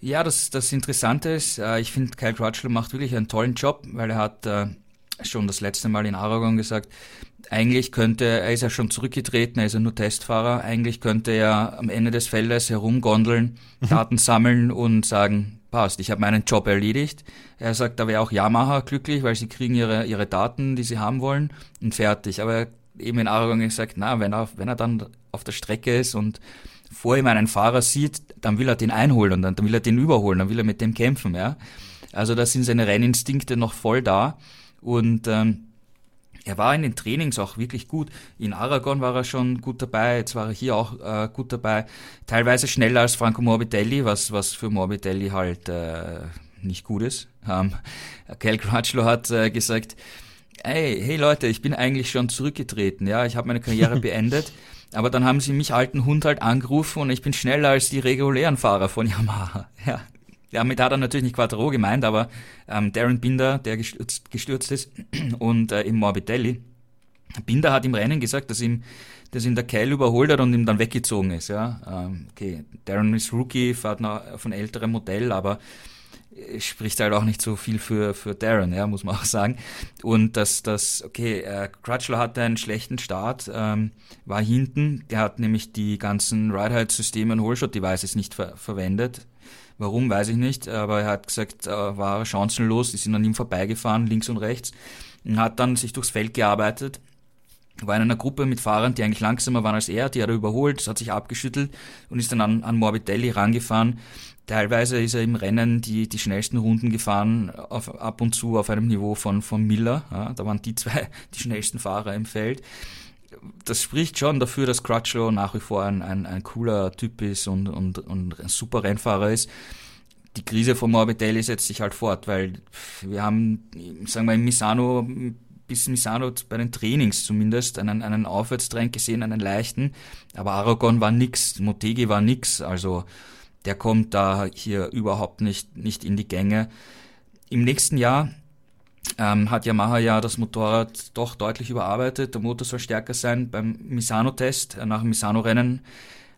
Ja, das, das Interessante ist, äh, ich finde, Kyle Crutchlow macht wirklich einen tollen Job, weil er hat äh, schon das letzte Mal in Aragon gesagt, eigentlich könnte, er ist ja schon zurückgetreten, er ist ja nur Testfahrer, eigentlich könnte er am Ende des Feldes herumgondeln, mhm. Daten sammeln und sagen, passt, ich habe meinen Job erledigt. Er sagt, da wäre auch Yamaha glücklich, weil sie kriegen ihre, ihre Daten, die sie haben wollen und fertig. Aber eben in Aragon gesagt, na, wenn er, wenn er dann auf der Strecke ist und vor ihm einen Fahrer sieht, dann will er den einholen und dann, dann will er den überholen, dann will er mit dem kämpfen, ja. Also da sind seine Renninstinkte noch voll da und ähm, er war in den Trainings auch wirklich gut. In Aragon war er schon gut dabei, jetzt war er hier auch äh, gut dabei. Teilweise schneller als Franco Morbidelli, was, was für Morbidelli halt äh, nicht gut ist. Ähm, Cal Crutchlow hat äh, gesagt, hey, hey Leute, ich bin eigentlich schon zurückgetreten, ja, ich habe meine Karriere beendet. Aber dann haben sie mich alten Hund halt angerufen und ich bin schneller als die regulären Fahrer von Yamaha. Ja, damit hat er natürlich nicht Quattro gemeint, aber ähm, Darren Binder, der gestürzt, gestürzt ist, und äh, eben Morbidelli. Binder hat im Rennen gesagt, dass ihm, dass ihn der Keil überholt hat und ihm dann weggezogen ist. Ja, ähm, okay, Darren ist Rookie, fährt noch von älterem Modell, aber spricht halt auch nicht so viel für, für Darren, ja, muss man auch sagen. Und dass das, okay, äh, Crutchlow hatte einen schlechten Start, ähm, war hinten, der hat nämlich die ganzen Ride-Height-Systeme und Holshot-Devices nicht ver verwendet, Warum, weiß ich nicht, aber er hat gesagt, er war chancenlos, die sind an ihm vorbeigefahren, links und rechts, und hat dann sich durchs Feld gearbeitet, war in einer Gruppe mit Fahrern, die eigentlich langsamer waren als er, die hat er überholt, hat sich abgeschüttelt und ist dann an, an Morbidelli rangefahren. Teilweise ist er im Rennen die, die schnellsten Runden gefahren, auf, ab und zu auf einem Niveau von, von Miller. Ja, da waren die zwei die schnellsten Fahrer im Feld. Das spricht schon dafür, dass Crutchlow nach wie vor ein, ein, ein cooler Typ ist und, und, und ein super Rennfahrer ist. Die Krise von Morbidelli setzt sich halt fort, weil wir haben, sagen wir, in Misano bis Misano bei den Trainings zumindest einen, einen Aufwärtstrend gesehen, einen leichten. Aber Aragon war nix, Motegi war nix. Also der kommt da hier überhaupt nicht, nicht in die Gänge. Im nächsten Jahr ähm, hat Yamaha ja das Motorrad doch deutlich überarbeitet. Der Motor soll stärker sein. Beim Misano-Test, äh, nach dem Misano-Rennen,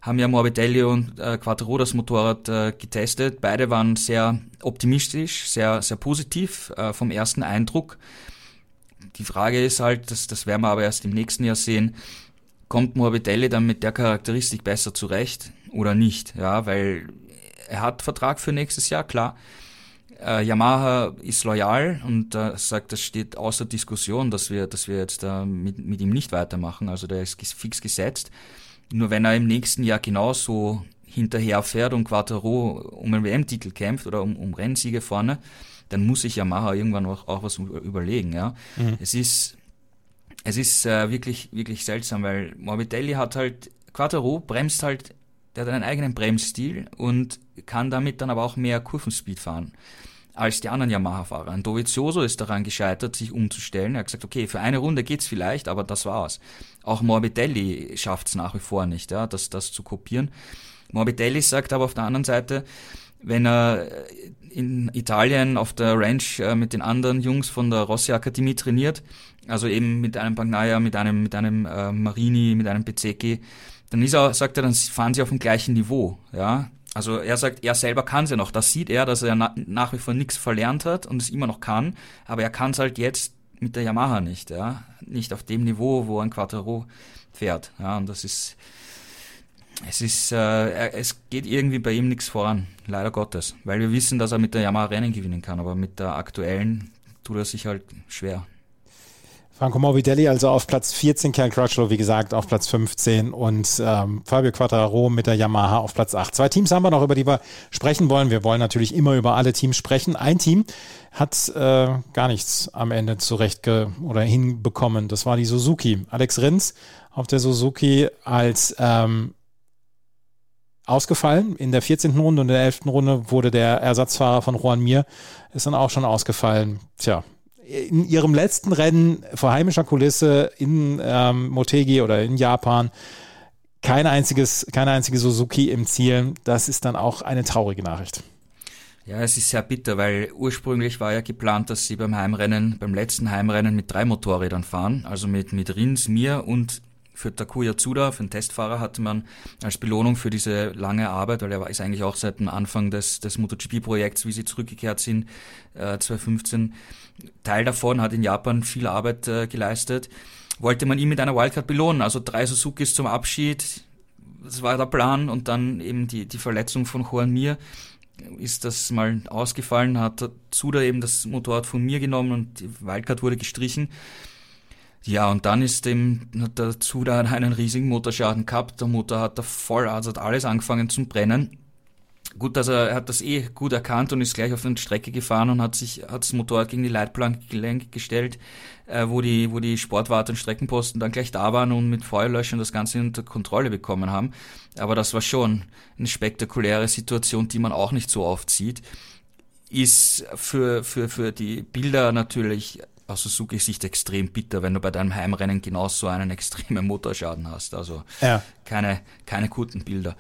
haben ja Morbidelli und äh, Quattro das Motorrad äh, getestet. Beide waren sehr optimistisch, sehr, sehr positiv äh, vom ersten Eindruck. Die Frage ist halt, das, das werden wir aber erst im nächsten Jahr sehen, kommt Morbidelli dann mit der Charakteristik besser zurecht oder nicht? Ja, weil er hat Vertrag für nächstes Jahr, klar. Äh, Yamaha ist loyal und äh, sagt, das steht außer Diskussion, dass wir, dass wir jetzt äh, mit, mit ihm nicht weitermachen. Also der ist fix gesetzt. Nur wenn er im nächsten Jahr genauso hinterherfährt und Quattro um einen WM-Titel kämpft oder um, um Rennsiege vorne, dann muss sich Yamaha irgendwann auch, auch was überlegen. Ja, mhm. es ist es ist äh, wirklich wirklich seltsam, weil Morbidelli hat halt Quattro bremst halt, der hat einen eigenen Bremsstil und kann damit dann aber auch mehr Kurvenspeed fahren als die anderen Yamaha-Fahrer. Ein Dovizioso ist daran gescheitert, sich umzustellen. Er hat gesagt, okay, für eine Runde geht's vielleicht, aber das war's. Auch Morbidelli schafft's nach wie vor nicht, ja, das, das zu kopieren. Morbidelli sagt aber auf der anderen Seite, wenn er in Italien auf der Ranch äh, mit den anderen Jungs von der Rossi Akademie trainiert, also eben mit einem Bagnaia, mit einem, mit einem äh, Marini, mit einem Bezeki, dann ist er, sagt er, dann fahren sie auf dem gleichen Niveau, ja. Also er sagt, er selber kann es ja noch. Das sieht er, dass er na, nach wie vor nichts verlernt hat und es immer noch kann, aber er kann es halt jetzt mit der Yamaha nicht, ja. Nicht auf dem Niveau, wo ein Quattro fährt, ja. Und das ist, es ist, äh, es geht irgendwie bei ihm nichts voran, leider Gottes, weil wir wissen, dass er mit der Yamaha Rennen gewinnen kann, aber mit der aktuellen tut er sich halt schwer. Franco Morbidelli also auf Platz 14, Cal Crutchlow, wie gesagt, auf Platz 15 und ähm, Fabio Quattararo mit der Yamaha auf Platz 8. Zwei Teams haben wir noch, über die wir sprechen wollen. Wir wollen natürlich immer über alle Teams sprechen. Ein Team hat äh, gar nichts am Ende zurecht oder hinbekommen. Das war die Suzuki. Alex Rins auf der Suzuki als ähm, ausgefallen. In der 14. Runde und der 11. Runde wurde der Ersatzfahrer von Juan Mir, ist dann auch schon ausgefallen. Tja, in ihrem letzten Rennen vor heimischer Kulisse in ähm, Motegi oder in Japan kein einziges, keine einzige Suzuki im Ziel. Das ist dann auch eine traurige Nachricht. Ja, es ist sehr bitter, weil ursprünglich war ja geplant, dass sie beim Heimrennen, beim letzten Heimrennen mit drei Motorrädern fahren, also mit, mit Rins, mir und für Takuya Tsuda, für den Testfahrer, hatte man als Belohnung für diese lange Arbeit, weil er ist eigentlich auch seit dem Anfang des, des MotoGP-Projekts, wie sie zurückgekehrt sind, äh, 2015, Teil davon, hat in Japan viel Arbeit äh, geleistet, wollte man ihn mit einer Wildcard belohnen. Also drei Suzukis zum Abschied, das war der Plan und dann eben die, die Verletzung von Juan Mir ist das mal ausgefallen, hat Tsuda eben das Motorrad von mir genommen und die Wildcard wurde gestrichen. Ja, und dann ist dem, hat der Zuda einen riesigen Motorschaden gehabt. Der Motor hat da voll, also hat alles angefangen zu brennen. Gut, also er hat das eh gut erkannt und ist gleich auf eine Strecke gefahren und hat sich, hat das Motorrad gegen die Leitplanke gestellt, äh, wo die, wo die Sportwarte und Streckenposten dann gleich da waren und mit Feuerlöschern das Ganze unter Kontrolle bekommen haben. Aber das war schon eine spektakuläre Situation, die man auch nicht so oft sieht. Ist für, für, für die Bilder natürlich aus Suzuki-Sicht extrem bitter, wenn du bei deinem Heimrennen genauso einen extremen Motorschaden hast. Also ja. keine, keine guten Bilder.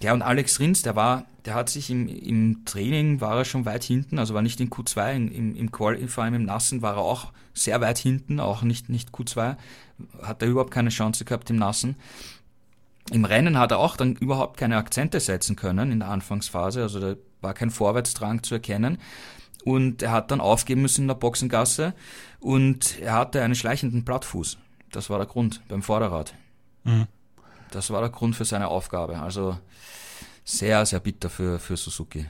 Ja, und Alex Rins, der war, der hat sich im, im Training war er schon weit hinten, also war nicht in Q2, im, im Quali, vor allem im Nassen war er auch sehr weit hinten, auch nicht, nicht Q2, hat er überhaupt keine Chance gehabt im Nassen. Im Rennen hat er auch dann überhaupt keine Akzente setzen können in der Anfangsphase, also da war kein Vorwärtsdrang zu erkennen und er hat dann aufgeben müssen in der Boxengasse und er hatte einen schleichenden Plattfuß. Das war der Grund beim Vorderrad. Mhm. Das war der Grund für seine Aufgabe. Also sehr, sehr bitter für, für Suzuki.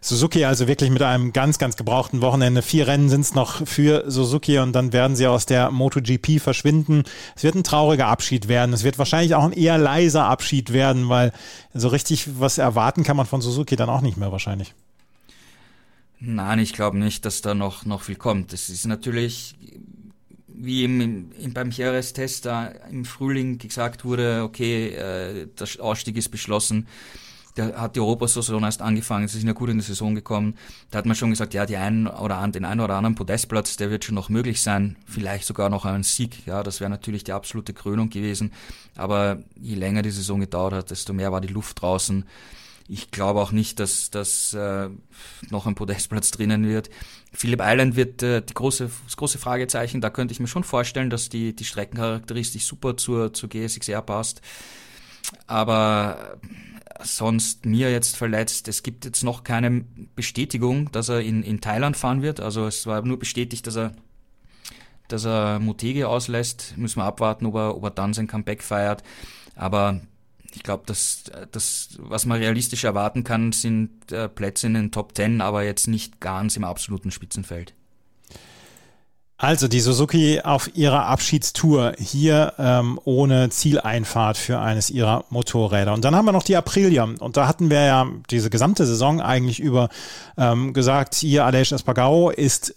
Suzuki also wirklich mit einem ganz, ganz gebrauchten Wochenende. Vier Rennen sind es noch für Suzuki und dann werden sie aus der MotoGP verschwinden. Es wird ein trauriger Abschied werden. Es wird wahrscheinlich auch ein eher leiser Abschied werden, weil so richtig was erwarten kann man von Suzuki dann auch nicht mehr wahrscheinlich. Nein, ich glaube nicht, dass da noch, noch viel kommt. Es ist natürlich, wie im, im, beim Jerez-Test da im Frühling gesagt wurde, okay, äh, der Ausstieg ist beschlossen, da hat die Europasaison erst angefangen, sie sind ja gut in die Saison gekommen. Da hat man schon gesagt, ja, die einen oder an, den einen oder anderen Podestplatz, der wird schon noch möglich sein, vielleicht sogar noch ein Sieg. Ja, das wäre natürlich die absolute Krönung gewesen. Aber je länger die Saison gedauert hat, desto mehr war die Luft draußen. Ich glaube auch nicht, dass, dass äh, noch ein Podestplatz drinnen wird. Philip Island wird äh, die große, das große Fragezeichen. Da könnte ich mir schon vorstellen, dass die, die Streckencharakteristik super zur, zur GSXR passt. Aber sonst mir jetzt verletzt. Es gibt jetzt noch keine Bestätigung, dass er in, in Thailand fahren wird. Also es war nur bestätigt, dass er dass er Motegi auslässt. Müssen wir abwarten, ob er, ob er dann sein Comeback feiert. Aber ich glaube, dass das, was man realistisch erwarten kann, sind äh, Plätze in den Top Ten, aber jetzt nicht ganz im absoluten Spitzenfeld. Also die Suzuki auf ihrer Abschiedstour hier ähm, ohne Zieleinfahrt für eines ihrer Motorräder. Und dann haben wir noch die Aprilia. Und da hatten wir ja diese gesamte Saison eigentlich über ähm, gesagt, hier Aleix Espargaro ist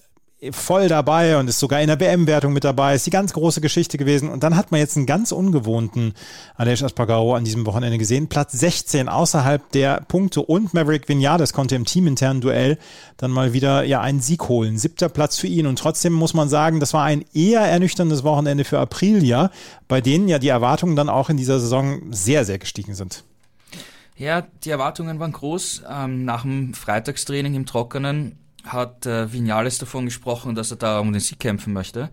voll dabei und ist sogar in der WM-Wertung mit dabei. Ist die ganz große Geschichte gewesen. Und dann hat man jetzt einen ganz ungewohnten Aleix Aspargaro an diesem Wochenende gesehen. Platz 16 außerhalb der Punkte und Maverick Vinales konnte im teaminternen Duell dann mal wieder ja einen Sieg holen. Siebter Platz für ihn. Und trotzdem muss man sagen, das war ein eher ernüchterndes Wochenende für Aprilia, bei denen ja die Erwartungen dann auch in dieser Saison sehr, sehr gestiegen sind. Ja, die Erwartungen waren groß. Ähm, nach dem Freitagstraining im Trockenen hat äh, Vinales davon gesprochen, dass er da um den Sieg kämpfen möchte.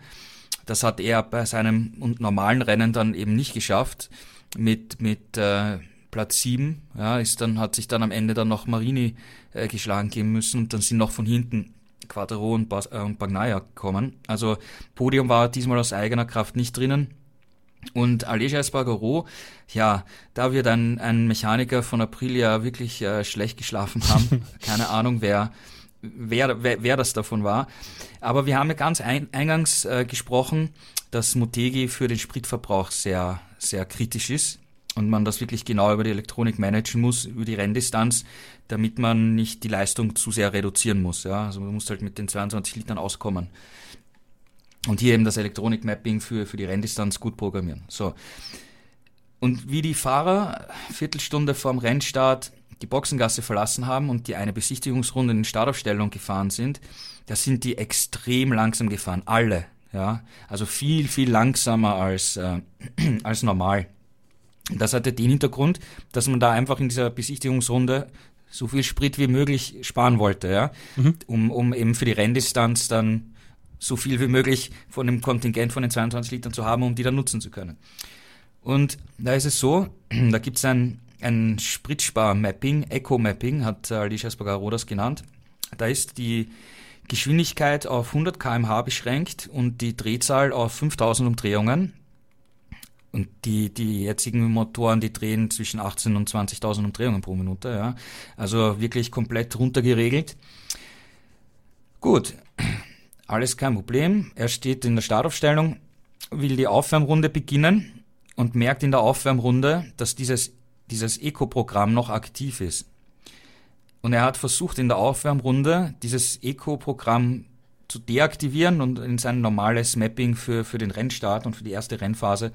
Das hat er bei seinem normalen Rennen dann eben nicht geschafft. Mit, mit äh, Platz 7, ja, ist dann, hat sich dann am Ende dann noch Marini äh, geschlagen geben müssen und dann sind noch von hinten Quattro und, Bas, äh, und Bagnaia gekommen. Also Podium war diesmal aus eigener Kraft nicht drinnen. Und Alessia Espargaro, ja, da wird ein, ein Mechaniker von Aprilia wirklich äh, schlecht geschlafen haben. Keine Ahnung, wer wer, wer, wer das davon war. Aber wir haben ja ganz ein, eingangs äh, gesprochen, dass Motegi für den Spritverbrauch sehr, sehr kritisch ist und man das wirklich genau über die Elektronik managen muss, über die Renndistanz, damit man nicht die Leistung zu sehr reduzieren muss. Ja? Also man muss halt mit den 22 Litern auskommen. Und hier eben das Elektronik-Mapping für, für die Renndistanz gut programmieren. So. Und wie die Fahrer Viertelstunde vorm Rennstart die Boxengasse verlassen haben und die eine Besichtigungsrunde in Startaufstellung gefahren sind, da sind die extrem langsam gefahren, alle, ja, also viel, viel langsamer als, äh, als normal. Das hatte den Hintergrund, dass man da einfach in dieser Besichtigungsrunde so viel Sprit wie möglich sparen wollte, ja, mhm. um, um eben für die Renndistanz dann so viel wie möglich von dem Kontingent von den 22 Litern zu haben, um die dann nutzen zu können. Und da ist es so, da gibt es ein ein Spritspar-Mapping, Eco-Mapping, hat Alicia Spagaro das genannt. Da ist die Geschwindigkeit auf 100 kmh beschränkt und die Drehzahl auf 5000 Umdrehungen. Und die, die jetzigen Motoren, die drehen zwischen 18 und 20.000 Umdrehungen pro Minute, ja. Also wirklich komplett runtergeregelt. Gut. Alles kein Problem. Er steht in der Startaufstellung, will die Aufwärmrunde beginnen und merkt in der Aufwärmrunde, dass dieses dieses Eco-Programm noch aktiv ist. Und er hat versucht in der Aufwärmrunde dieses Eco-Programm zu deaktivieren und in sein normales Mapping für, für den Rennstart und für die erste Rennphase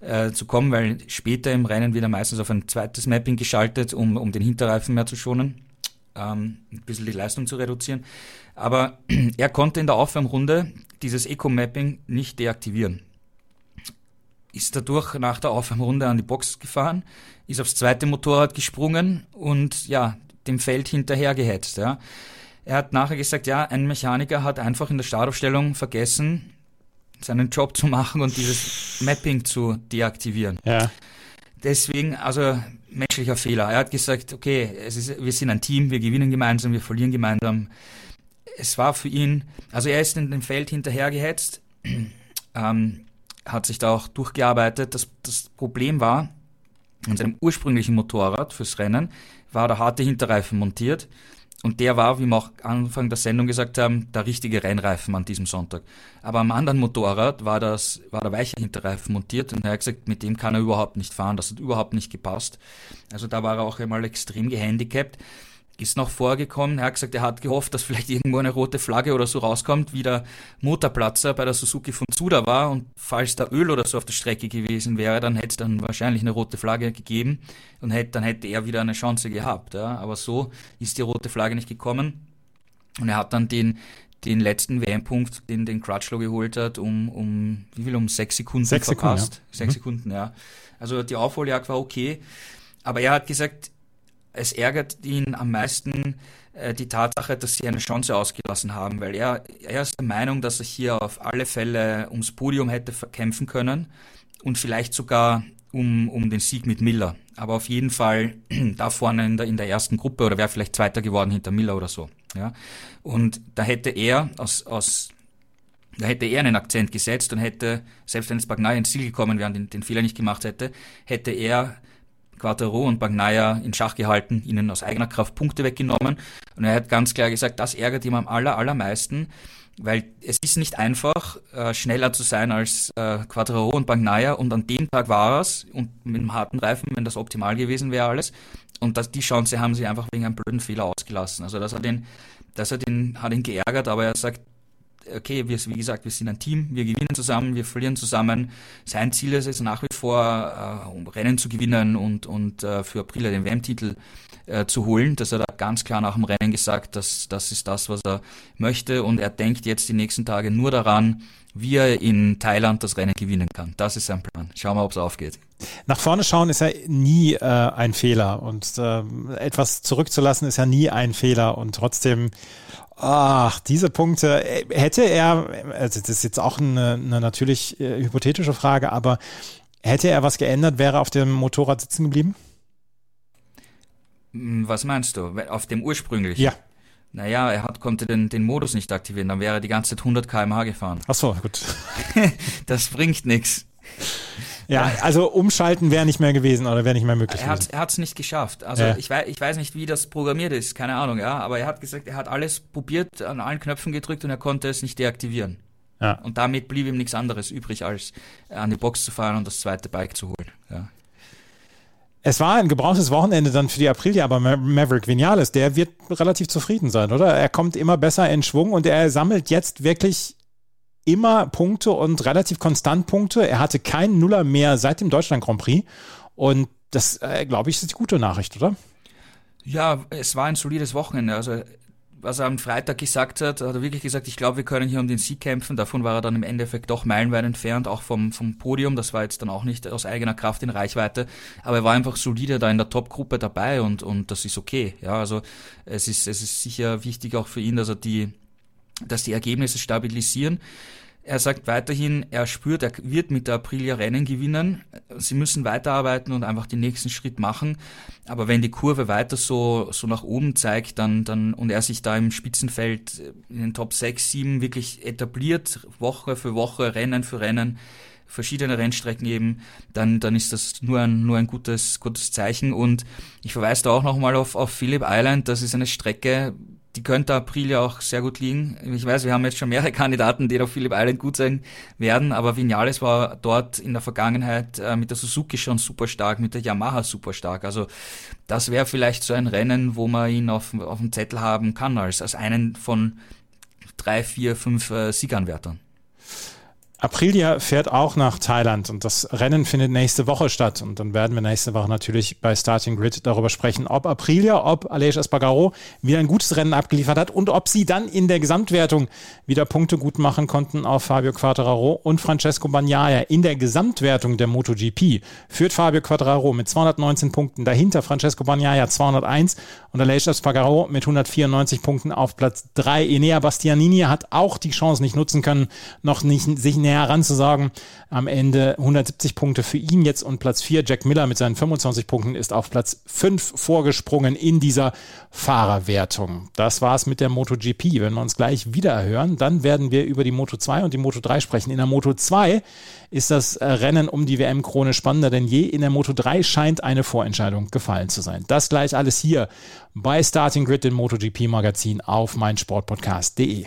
äh, zu kommen, weil später im Rennen wird er meistens auf ein zweites Mapping geschaltet, um, um den Hinterreifen mehr zu schonen, ähm, ein bisschen die Leistung zu reduzieren. Aber er konnte in der Aufwärmrunde dieses Eco-Mapping nicht deaktivieren ist dadurch nach der Aufwärmrunde an die Box gefahren, ist aufs zweite Motorrad gesprungen und ja, dem Feld hinterhergehetzt. Ja. Er hat nachher gesagt, ja, ein Mechaniker hat einfach in der Startaufstellung vergessen, seinen Job zu machen und dieses Mapping zu deaktivieren. Ja. Deswegen, also menschlicher Fehler. Er hat gesagt, okay, es ist, wir sind ein Team, wir gewinnen gemeinsam, wir verlieren gemeinsam. Es war für ihn, also er ist in dem Feld hinterhergehetzt. Ähm, hat sich da auch durchgearbeitet. Das, das Problem war, an seinem ursprünglichen Motorrad fürs Rennen war der harte Hinterreifen montiert. Und der war, wie wir auch Anfang der Sendung gesagt haben, der richtige Rennreifen an diesem Sonntag. Aber am anderen Motorrad war das, war der weiche Hinterreifen montiert und er hat gesagt, mit dem kann er überhaupt nicht fahren. Das hat überhaupt nicht gepasst. Also da war er auch einmal extrem gehandicapt. Ist noch vorgekommen. Er hat gesagt, er hat gehofft, dass vielleicht irgendwo eine rote Flagge oder so rauskommt, wie der Motorplatzer bei der Suzuki von Zuda war. Und falls da Öl oder so auf der Strecke gewesen wäre, dann hätte es dann wahrscheinlich eine rote Flagge gegeben und hätte, dann hätte er wieder eine Chance gehabt. Ja. Aber so ist die rote Flagge nicht gekommen. Und er hat dann den, den letzten WM-Punkt, den den Crutchlow geholt hat, um, um wie viel, um sechs Sekunden sechs verpasst. Sekunden, ja. Sechs mhm. Sekunden, ja. Also die Aufholjagd war okay. Aber er hat gesagt, es ärgert ihn am meisten äh, die Tatsache, dass sie eine Chance ausgelassen haben, weil er, er ist der Meinung, dass er hier auf alle Fälle ums Podium hätte kämpfen können und vielleicht sogar um, um den Sieg mit Miller. Aber auf jeden Fall da vorne in der, in der ersten Gruppe oder wäre vielleicht Zweiter geworden hinter Miller oder so. Ja? Und da hätte er aus, aus da hätte er einen Akzent gesetzt und hätte, selbst wenn es Bagnai ins Ziel gekommen wäre und den, den Fehler nicht gemacht hätte, hätte er Quattro und Bagnaia in Schach gehalten, ihnen aus eigener Kraft Punkte weggenommen. Und er hat ganz klar gesagt, das ärgert ihm am aller, allermeisten, weil es ist nicht einfach, äh, schneller zu sein als äh, Quattro und Bagnaia und an dem Tag war es und mit einem harten Reifen, wenn das optimal gewesen wäre alles. Und das, die Chance haben sie einfach wegen einem blöden Fehler ausgelassen. Also das hat ihn, das hat ihn, hat ihn geärgert, aber er sagt, okay, wir, wie gesagt, wir sind ein Team, wir gewinnen zusammen, wir verlieren zusammen. Sein Ziel ist es nach wie vor, äh, um Rennen zu gewinnen und, und äh, für April den WM-Titel äh, zu holen. Das hat er ganz klar nach dem Rennen gesagt, dass das ist das, was er möchte und er denkt jetzt die nächsten Tage nur daran, wie er in Thailand das Rennen gewinnen kann. Das ist sein Plan. Schauen wir, ob es aufgeht. Nach vorne schauen ist ja nie äh, ein Fehler und äh, etwas zurückzulassen ist ja nie ein Fehler und trotzdem Ach, diese Punkte. Äh, hätte er, also das ist jetzt auch eine, eine natürlich äh, hypothetische Frage, aber hätte er was geändert, wäre er auf dem Motorrad sitzen geblieben? Hm, was meinst du? Auf dem ursprünglichen? Ja. Naja, er hat, konnte den, den Modus nicht aktivieren, dann wäre er die ganze Zeit 100 km/h gefahren. Ach so, gut. das bringt nichts. Ja, also umschalten wäre nicht mehr gewesen oder wäre nicht mehr möglich er hat, Er hat es nicht geschafft. Also ja. ich, weiß, ich weiß nicht, wie das programmiert ist, keine Ahnung, ja. Aber er hat gesagt, er hat alles probiert, an allen Knöpfen gedrückt und er konnte es nicht deaktivieren. Ja. Und damit blieb ihm nichts anderes übrig, als an die Box zu fahren und das zweite Bike zu holen. Ja. Es war ein gebrauchtes Wochenende dann für die Aprilia, aber Maverick Vinales, der wird relativ zufrieden sein, oder? Er kommt immer besser in Schwung und er sammelt jetzt wirklich immer Punkte und relativ konstant Punkte. Er hatte keinen Nuller mehr seit dem Deutschland Grand Prix. Und das, äh, glaube ich, ist die gute Nachricht, oder? Ja, es war ein solides Wochenende. Also, was er am Freitag gesagt hat, hat er wirklich gesagt, ich glaube, wir können hier um den Sieg kämpfen. Davon war er dann im Endeffekt doch meilenweit entfernt, auch vom, vom Podium. Das war jetzt dann auch nicht aus eigener Kraft in Reichweite. Aber er war einfach solide da in der Top-Gruppe dabei und, und das ist okay. Ja, also, es ist, es ist sicher wichtig auch für ihn, dass er die, dass die Ergebnisse stabilisieren. Er sagt weiterhin, er spürt, er wird mit der Aprilia Rennen gewinnen. Sie müssen weiterarbeiten und einfach den nächsten Schritt machen. Aber wenn die Kurve weiter so, so nach oben zeigt, dann, dann, und er sich da im Spitzenfeld in den Top 6, 7 wirklich etabliert, Woche für Woche, Rennen für Rennen, verschiedene Rennstrecken eben, dann, dann ist das nur ein, nur ein gutes, gutes Zeichen. Und ich verweise da auch nochmal auf, auf Phillip Island. Das ist eine Strecke, die könnte April ja auch sehr gut liegen. Ich weiß, wir haben jetzt schon mehrere Kandidaten, die auf Phillip Island gut sein werden, aber Vinales war dort in der Vergangenheit äh, mit der Suzuki schon super stark, mit der Yamaha super stark. Also das wäre vielleicht so ein Rennen, wo man ihn auf, auf dem Zettel haben kann, als, als einen von drei, vier, fünf äh, Sieganwärtern. Aprilia fährt auch nach Thailand und das Rennen findet nächste Woche statt. Und dann werden wir nächste Woche natürlich bei Starting Grid darüber sprechen, ob Aprilia, ob Aleix Espargaro wieder ein gutes Rennen abgeliefert hat und ob sie dann in der Gesamtwertung wieder Punkte gut machen konnten auf Fabio Quattararo und Francesco Bagnaia. In der Gesamtwertung der MotoGP führt Fabio Quattararo mit 219 Punkten, dahinter Francesco Bagnaia 201 und Aleix Espargaro mit 194 Punkten auf Platz 3. Enea Bastianini hat auch die Chance nicht nutzen können, noch nicht sich näher näher ranzusagen. Am Ende 170 Punkte für ihn jetzt und Platz 4. Jack Miller mit seinen 25 Punkten ist auf Platz 5 vorgesprungen in dieser Fahrerwertung. Das war's mit der MotoGP. Wenn wir uns gleich wieder hören, dann werden wir über die Moto 2 und die Moto 3 sprechen. In der Moto 2 ist das Rennen um die WM-Krone spannender denn je. In der Moto 3 scheint eine Vorentscheidung gefallen zu sein. Das gleich alles hier bei Starting Grid, dem MotoGP-Magazin auf meinsportpodcast.de.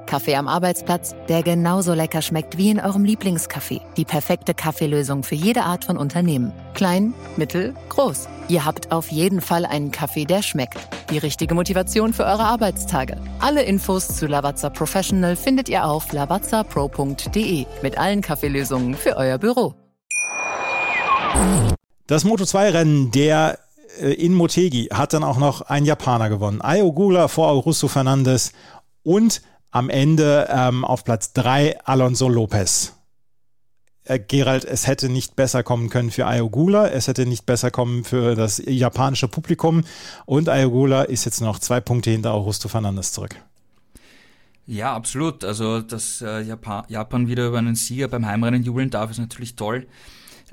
Kaffee am Arbeitsplatz, der genauso lecker schmeckt wie in eurem Lieblingscafé. Die perfekte Kaffeelösung für jede Art von Unternehmen. Klein, mittel, groß. Ihr habt auf jeden Fall einen Kaffee, der schmeckt. Die richtige Motivation für eure Arbeitstage. Alle Infos zu Lavazza Professional findet ihr auf lavazzapro.de mit allen Kaffeelösungen für euer Büro. Das Moto2-Rennen der äh, in Motegi hat dann auch noch ein Japaner gewonnen. Ayo Gula vor Augusto Fernandes und am Ende ähm, auf Platz 3 Alonso Lopez. Äh, Gerald, es hätte nicht besser kommen können für Ayogula, es hätte nicht besser kommen für das japanische Publikum und Ayogula ist jetzt noch zwei Punkte hinter Augusto Fernandes zurück. Ja, absolut. Also, dass äh, Japan, wieder über einen Sieger beim Heimrennen jubeln darf, ist natürlich toll.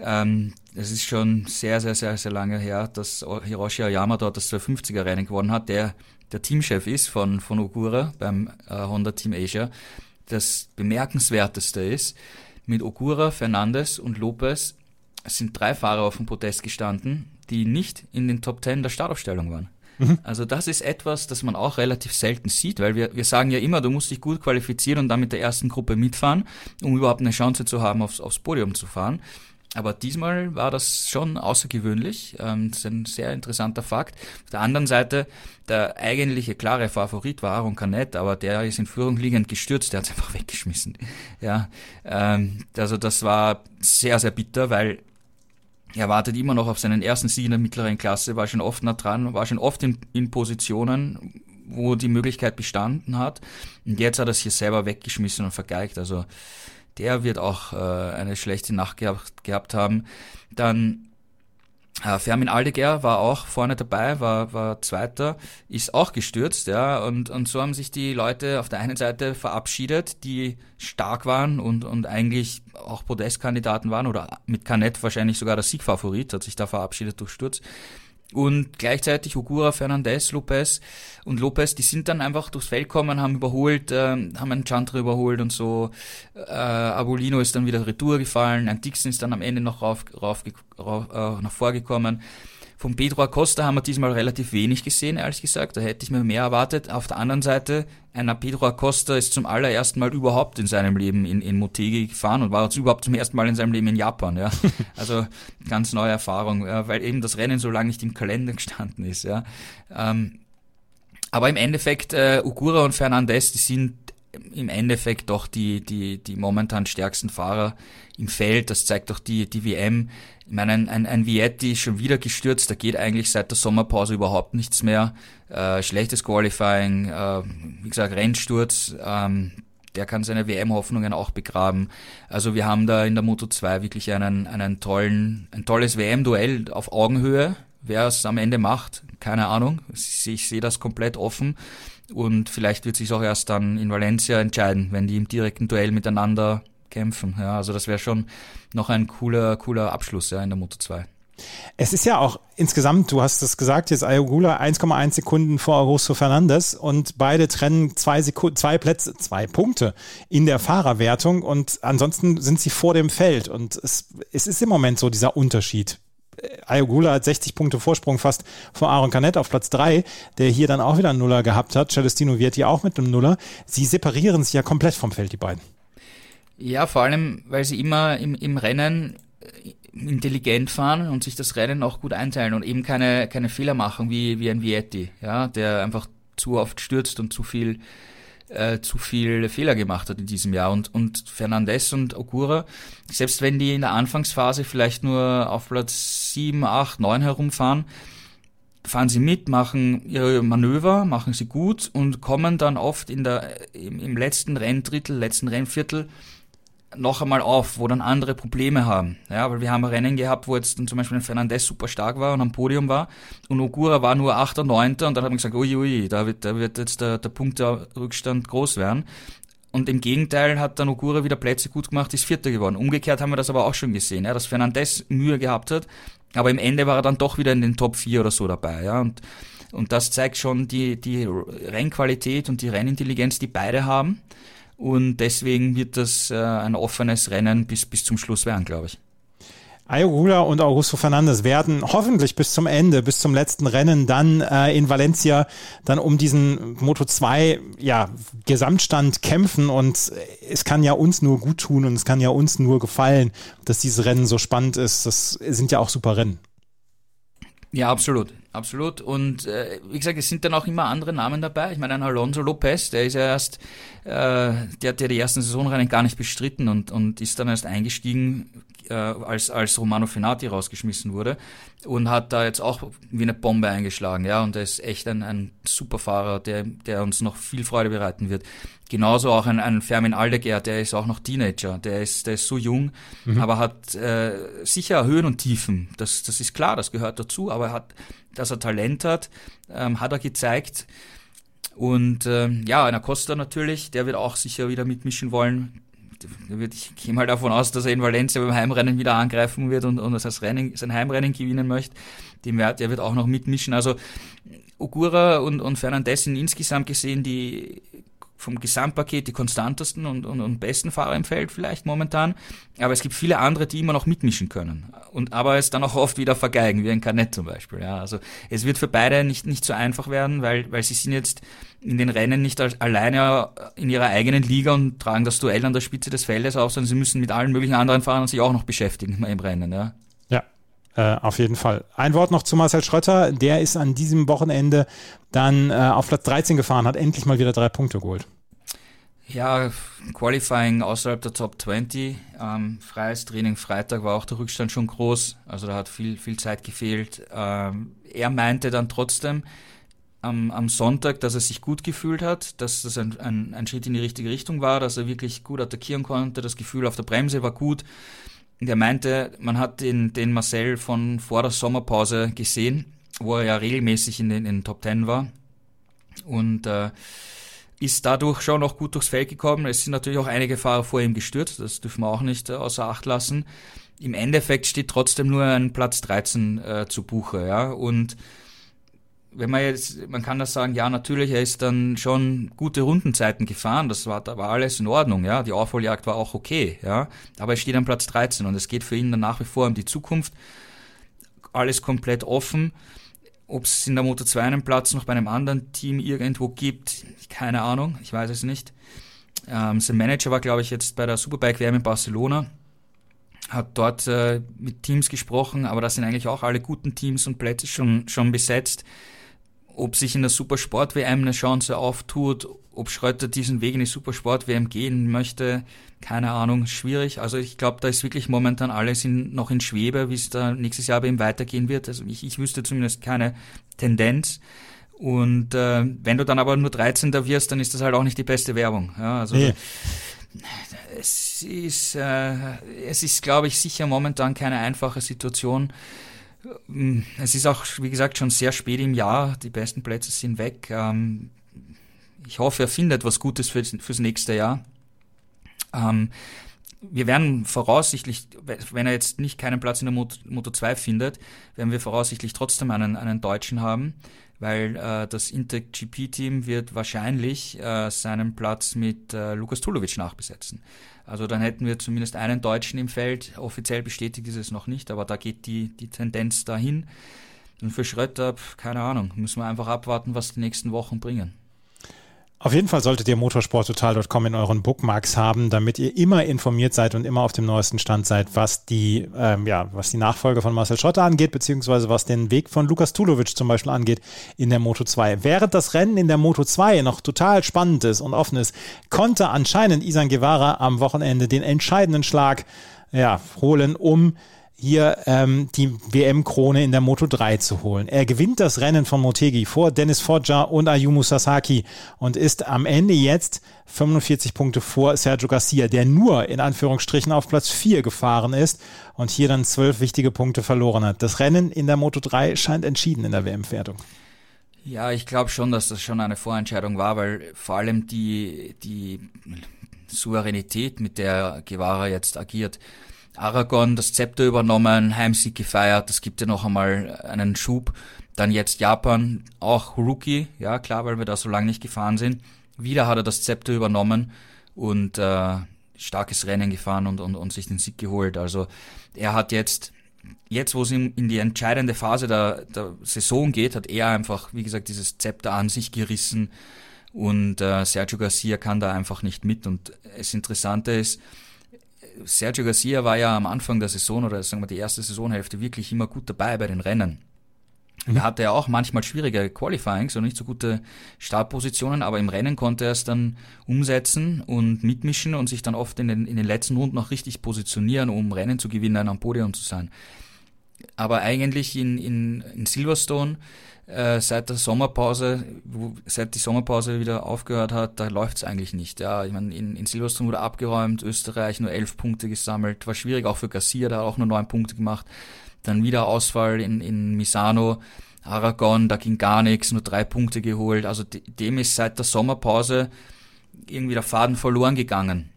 Ähm, es ist schon sehr, sehr, sehr, sehr lange her, dass Hiroshi Oyama dort das 250er Rennen gewonnen hat, der der Teamchef ist von, von Ogura beim äh, Honda Team Asia. Das bemerkenswerteste ist, mit Ogura, Fernandes und Lopez sind drei Fahrer auf dem Podest gestanden, die nicht in den Top Ten der Startaufstellung waren. Mhm. Also das ist etwas, das man auch relativ selten sieht, weil wir, wir sagen ja immer, du musst dich gut qualifizieren und dann mit der ersten Gruppe mitfahren, um überhaupt eine Chance zu haben, aufs, aufs Podium zu fahren. Aber diesmal war das schon außergewöhnlich. Ähm, das ist ein sehr interessanter Fakt. Auf der anderen Seite, der eigentliche klare Favorit war Aaron Canet, aber der ist in Führung liegend gestürzt, der hat es einfach weggeschmissen. Ja, ähm, also das war sehr, sehr bitter, weil er wartet immer noch auf seinen ersten Sieg in der mittleren Klasse, war schon oft nah dran, war schon oft in, in Positionen, wo die Möglichkeit bestanden hat. Und jetzt hat er es hier selber weggeschmissen und vergeigt. Also der wird auch äh, eine schlechte Nacht gehabt, gehabt haben. Dann äh, Fermin Aldeguer war auch vorne dabei, war, war Zweiter, ist auch gestürzt, ja, und, und so haben sich die Leute auf der einen Seite verabschiedet, die stark waren und, und eigentlich auch Podestkandidaten waren oder mit Canet wahrscheinlich sogar der Siegfavorit, hat sich da verabschiedet durch Sturz und gleichzeitig Ogura, Fernandez, Lopez und Lopez, die sind dann einfach durchs Feld gekommen, haben überholt, äh, haben einen Chantre überholt und so. Äh, Abolino ist dann wieder Retour gefallen, ein Dixon ist dann am Ende noch rauf, rauf, rauf äh, nach vorgekommen. Von Pedro Acosta haben wir diesmal relativ wenig gesehen, ehrlich gesagt. Da hätte ich mir mehr erwartet. Auf der anderen Seite, einer Pedro Acosta ist zum allerersten Mal überhaupt in seinem Leben in, in Motegi gefahren und war jetzt überhaupt zum ersten Mal in seinem Leben in Japan. Ja. Also ganz neue Erfahrung, ja, weil eben das Rennen so lange nicht im Kalender gestanden ist. Ja. Ähm, aber im Endeffekt, äh, Ugura und Fernandez, die sind im Endeffekt doch die, die, die momentan stärksten Fahrer im Feld. Das zeigt doch die, die WM. Ich meine, ein, ein, ein Vietti ist schon wieder gestürzt. Da geht eigentlich seit der Sommerpause überhaupt nichts mehr. Äh, schlechtes Qualifying, äh, wie gesagt, Rennsturz. Ähm, der kann seine WM-Hoffnungen auch begraben. Also wir haben da in der Moto 2 wirklich einen, einen tollen, ein tolles WM-Duell auf Augenhöhe. Wer es am Ende macht, keine Ahnung. Ich, ich sehe das komplett offen. Und vielleicht wird sich auch erst dann in Valencia entscheiden, wenn die im direkten Duell miteinander kämpfen. Ja, also das wäre schon noch ein cooler, cooler Abschluss ja, in der Moto 2. Es ist ja auch insgesamt, du hast es gesagt, jetzt Ayogula 1,1 Sekunden vor Augusto Fernandes und beide trennen zwei, Sekunden, zwei Plätze, zwei Punkte in der Fahrerwertung und ansonsten sind sie vor dem Feld und es, es ist im Moment so dieser Unterschied. Ayogula hat 60 Punkte Vorsprung fast vor Aaron Canet auf Platz 3, der hier dann auch wieder einen Nuller gehabt hat. Celestino Vietti auch mit einem Nuller. Sie separieren sich ja komplett vom Feld, die beiden. Ja, vor allem, weil sie immer im, im Rennen äh, intelligent fahren und sich das Rennen auch gut einteilen und eben keine, keine Fehler machen wie, wie ein Vietti, ja, der einfach zu oft stürzt und zu viel äh, zu viel Fehler gemacht hat in diesem Jahr. Und, und Fernandez und Okura, selbst wenn die in der Anfangsphase vielleicht nur auf Platz 7, 8, 9 herumfahren, fahren sie mit, machen ihre Manöver, machen sie gut und kommen dann oft in der, im, im letzten Renndrittel, letzten Rennviertel noch einmal auf, wo dann andere Probleme haben. Ja, weil wir haben Rennen gehabt, wo jetzt dann zum Beispiel ein Fernandez super stark war und am Podium war und Ogura war nur 8. 9. und dann hat man gesagt, ui, ui, da wird, da wird jetzt der, der Punkterückstand groß werden. Und im Gegenteil hat dann Ogura wieder Plätze gut gemacht, ist Vierter geworden. Umgekehrt haben wir das aber auch schon gesehen, ja, dass Fernandez Mühe gehabt hat, aber im Ende war er dann doch wieder in den Top 4 oder so dabei, ja, und, und das zeigt schon die, die Rennqualität und die Rennintelligenz, die beide haben. Und deswegen wird das äh, ein offenes Rennen bis, bis zum Schluss werden, glaube ich. Ayogula und Augusto Fernandes werden hoffentlich bis zum Ende, bis zum letzten Rennen dann äh, in Valencia dann um diesen Moto 2 ja, Gesamtstand kämpfen und es kann ja uns nur gut tun und es kann ja uns nur gefallen, dass dieses Rennen so spannend ist. Das sind ja auch super Rennen. Ja, absolut, absolut. Und äh, wie gesagt, es sind dann auch immer andere Namen dabei. Ich meine, ein Alonso Lopez, der ist ja erst, äh, der hat ja die ersten Saisonrennen gar nicht bestritten und, und ist dann erst eingestiegen, äh, als, als Romano Fenati rausgeschmissen wurde und hat da jetzt auch wie eine Bombe eingeschlagen, ja, und er ist echt ein, ein super Fahrer, der, der uns noch viel Freude bereiten wird. Genauso auch ein, ein Fermin Aldeguer, der ist auch noch Teenager, der ist, der ist so jung, mhm. aber hat äh, sicher Höhen und Tiefen, das, das ist klar, das gehört dazu, aber er hat, dass er Talent hat, ähm, hat er gezeigt, und ähm, ja, einer Costa natürlich, der wird auch sicher wieder mitmischen wollen ich gehe mal davon aus, dass er in Valencia beim Heimrennen wieder angreifen wird und, und das Rennen, sein Heimrennen gewinnen möchte. Dem wird, der wird auch noch mitmischen. Also Ogura und, und Fernandez sind insgesamt gesehen die vom Gesamtpaket die konstantesten und, und, und besten Fahrer im Feld vielleicht momentan. Aber es gibt viele andere, die immer noch mitmischen können. Und aber es dann auch oft wieder vergeigen, wie ein Canet zum Beispiel. Ja, also es wird für beide nicht, nicht so einfach werden, weil, weil sie sind jetzt in den Rennen nicht alleine in ihrer eigenen Liga und tragen das Duell an der Spitze des Feldes auf, sondern sie müssen mit allen möglichen anderen Fahrern sich auch noch beschäftigen im Rennen. Ja. Äh, auf jeden Fall. Ein Wort noch zu Marcel Schrötter. Der ist an diesem Wochenende dann äh, auf Platz 13 gefahren, hat endlich mal wieder drei Punkte geholt. Ja, Qualifying außerhalb der Top 20. Ähm, freies Training Freitag war auch der Rückstand schon groß. Also da hat viel, viel Zeit gefehlt. Ähm, er meinte dann trotzdem am, am Sonntag, dass er sich gut gefühlt hat, dass das ein, ein, ein Schritt in die richtige Richtung war, dass er wirklich gut attackieren konnte. Das Gefühl auf der Bremse war gut. Und er meinte, man hat den, den Marcel von vor der Sommerpause gesehen, wo er ja regelmäßig in den, in den Top Ten war. Und äh, ist dadurch schon noch gut durchs Feld gekommen. Es sind natürlich auch einige Fahrer vor ihm gestürzt, das dürfen wir auch nicht äh, außer Acht lassen. Im Endeffekt steht trotzdem nur ein Platz 13 äh, zu Buche, ja. Und wenn man jetzt, man kann das sagen, ja, natürlich, er ist dann schon gute Rundenzeiten gefahren, das war, da war alles in Ordnung, ja, die Aufholjagd war auch okay, ja, aber er steht am Platz 13 und es geht für ihn dann nach wie vor um die Zukunft, alles komplett offen, ob es in der Moto 2 einen Platz noch bei einem anderen Team irgendwo gibt, keine Ahnung, ich weiß es nicht. Ähm, sein Manager war, glaube ich, jetzt bei der Superbike WM in Barcelona, hat dort äh, mit Teams gesprochen, aber da sind eigentlich auch alle guten Teams und Plätze schon, schon besetzt ob sich in der Supersport-WM eine Chance auftut, ob Schröter diesen Weg in die Supersport-WM gehen möchte, keine Ahnung, schwierig. Also ich glaube, da ist wirklich momentan alles in, noch in Schwebe, wie es da nächstes Jahr bei ihm weitergehen wird. Also ich, ich wüsste zumindest keine Tendenz. Und äh, wenn du dann aber nur 13. wirst, dann ist das halt auch nicht die beste Werbung. Ja, also nee. es ist, äh, es ist, glaube ich, sicher momentan keine einfache Situation. Ähm, es ist auch, wie gesagt, schon sehr spät im Jahr. Die besten Plätze sind weg. Ähm, ich hoffe, er findet was Gutes fürs, fürs nächste Jahr. Ähm, wir werden voraussichtlich, wenn er jetzt nicht keinen Platz in der Moto, Moto 2 findet, werden wir voraussichtlich trotzdem einen, einen Deutschen haben, weil äh, das Intec GP-Team wird wahrscheinlich äh, seinen Platz mit äh, Lukas Tulovic nachbesetzen. Also dann hätten wir zumindest einen Deutschen im Feld. Offiziell bestätigt ist es noch nicht, aber da geht die, die Tendenz dahin. Und für Schröter, keine Ahnung, müssen wir einfach abwarten, was die nächsten Wochen bringen. Auf jeden Fall solltet ihr motorsporttotal.com in euren Bookmarks haben, damit ihr immer informiert seid und immer auf dem neuesten Stand seid, was die, ähm, ja, was die Nachfolge von Marcel Schotter angeht, beziehungsweise was den Weg von Lukas Tulovic zum Beispiel angeht in der Moto 2. Während das Rennen in der Moto 2 noch total spannend ist und offen ist, konnte anscheinend Isan Guevara am Wochenende den entscheidenden Schlag ja, holen, um hier ähm, die WM-Krone in der Moto 3 zu holen. Er gewinnt das Rennen von Motegi vor Dennis Foggia und Ayumu Sasaki und ist am Ende jetzt 45 Punkte vor Sergio Garcia, der nur in Anführungsstrichen auf Platz 4 gefahren ist und hier dann zwölf wichtige Punkte verloren hat. Das Rennen in der Moto 3 scheint entschieden in der WM-Wertung. Ja, ich glaube schon, dass das schon eine Vorentscheidung war, weil vor allem die, die Souveränität, mit der Guevara jetzt agiert, Aragon das Zepter übernommen, Heimsieg gefeiert, das gibt ja noch einmal einen Schub. Dann jetzt Japan, auch Rookie, ja klar, weil wir da so lange nicht gefahren sind. Wieder hat er das Zepter übernommen und äh, starkes Rennen gefahren und, und, und sich den Sieg geholt. Also er hat jetzt jetzt, wo es in, in die entscheidende Phase der, der Saison geht, hat er einfach, wie gesagt, dieses Zepter an sich gerissen und äh, Sergio Garcia kann da einfach nicht mit. Und das Interessante ist, Sergio Garcia war ja am Anfang der Saison oder sagen wir die erste Saisonhälfte wirklich immer gut dabei bei den Rennen. Mhm. Da hatte er auch manchmal schwierige Qualifyings und nicht so gute Startpositionen, aber im Rennen konnte er es dann umsetzen und mitmischen und sich dann oft in den, in den letzten Runden noch richtig positionieren, um Rennen zu gewinnen, am Podium zu sein. Aber eigentlich in, in, in Silverstone, äh, seit der Sommerpause, wo, seit die Sommerpause wieder aufgehört hat, da läuft's eigentlich nicht. Ja, ich meine, in, in Silverstone wurde abgeräumt, Österreich nur elf Punkte gesammelt, war schwierig auch für Garcia, der hat auch nur neun Punkte gemacht. Dann wieder Ausfall in, in Misano, Aragon, da ging gar nichts, nur drei Punkte geholt. Also dem ist seit der Sommerpause irgendwie der Faden verloren gegangen.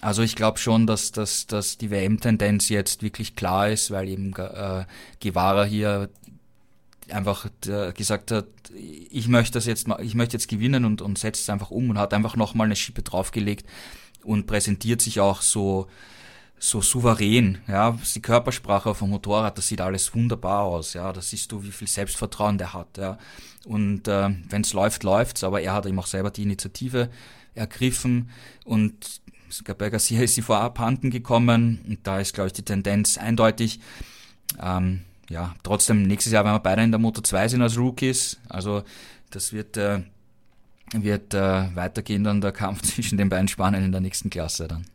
Also ich glaube schon, dass, dass, dass die WM-Tendenz jetzt wirklich klar ist, weil eben äh, Guevara hier einfach äh, gesagt hat, ich möchte das jetzt ich möchte jetzt gewinnen und, und setzt es einfach um und hat einfach nochmal eine Schippe draufgelegt und präsentiert sich auch so so souverän, ja, die Körpersprache vom Motorrad, das sieht alles wunderbar aus, ja, da siehst du, wie viel Selbstvertrauen der hat, ja, und äh, wenn es läuft, läuft's, aber er hat eben auch selber die Initiative ergriffen und bei Garcia ist sie vorab handen gekommen und da ist, glaube ich, die Tendenz eindeutig. Ähm, ja, trotzdem, nächstes Jahr werden wir beide in der Moto 2 sind als Rookies, also das wird, äh, wird äh, weitergehen dann der Kampf zwischen den beiden Spanien in der nächsten Klasse dann.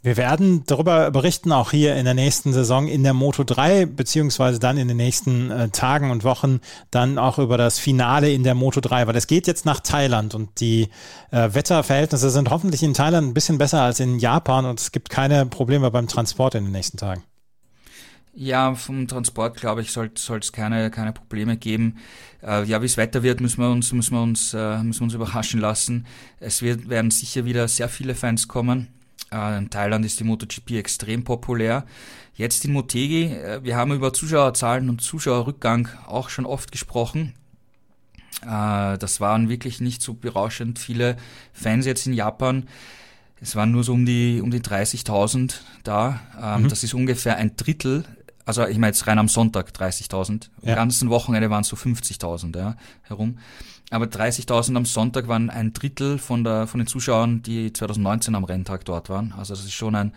Wir werden darüber berichten, auch hier in der nächsten Saison in der Moto 3, beziehungsweise dann in den nächsten äh, Tagen und Wochen dann auch über das Finale in der Moto 3, weil es geht jetzt nach Thailand und die äh, Wetterverhältnisse sind hoffentlich in Thailand ein bisschen besser als in Japan und es gibt keine Probleme beim Transport in den nächsten Tagen. Ja, vom Transport, glaube ich, soll es keine, keine Probleme geben. Äh, ja, wie es weiter wird, müssen wir uns, müssen wir uns, äh, müssen wir uns überraschen lassen. Es wird, werden sicher wieder sehr viele Fans kommen in Thailand ist die MotoGP extrem populär. Jetzt in Motegi, äh, wir haben über Zuschauerzahlen und Zuschauerrückgang auch schon oft gesprochen. Äh, das waren wirklich nicht so berauschend viele Fans jetzt in Japan. Es waren nur so um die, um die 30.000 da. Ähm, mhm. Das ist ungefähr ein Drittel also ich meine jetzt rein am Sonntag 30.000. Ja. Am ganzen Wochenende waren es so 50.000 ja, herum. Aber 30.000 am Sonntag waren ein Drittel von, der, von den Zuschauern, die 2019 am Renntag dort waren. Also das ist schon ein,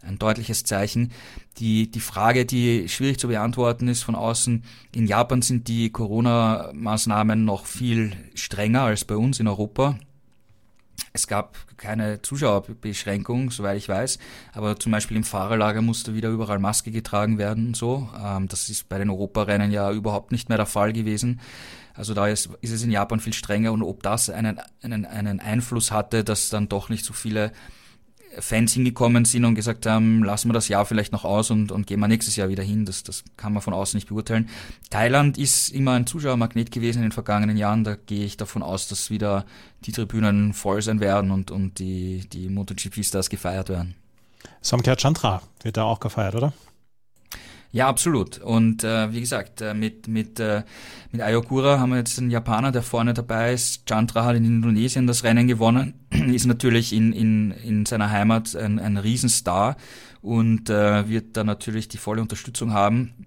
ein deutliches Zeichen. Die, die Frage, die schwierig zu beantworten ist von außen, in Japan sind die Corona-Maßnahmen noch viel strenger als bei uns in Europa. Es gab keine Zuschauerbeschränkung, soweit ich weiß, aber zum Beispiel im Fahrerlager musste wieder überall Maske getragen werden und so. Ähm, das ist bei den Europarennen ja überhaupt nicht mehr der Fall gewesen. Also da ist, ist es in Japan viel strenger und ob das einen, einen, einen Einfluss hatte, dass dann doch nicht so viele Fans hingekommen sind und gesagt haben, lassen wir das Jahr vielleicht noch aus und, und gehen wir nächstes Jahr wieder hin. Das, das kann man von außen nicht beurteilen. Thailand ist immer ein Zuschauermagnet gewesen in den vergangenen Jahren. Da gehe ich davon aus, dass wieder die Tribünen voll sein werden und, und die, die MotoGP-Stars gefeiert werden. Somkya Chandra wird da auch gefeiert, oder? Ja, absolut. Und äh, wie gesagt, äh, mit, mit, äh, mit Ayokura haben wir jetzt einen Japaner, der vorne dabei ist. Chandra hat in Indonesien das Rennen gewonnen, ist natürlich in, in, in seiner Heimat ein, ein Riesenstar und äh, wird da natürlich die volle Unterstützung haben,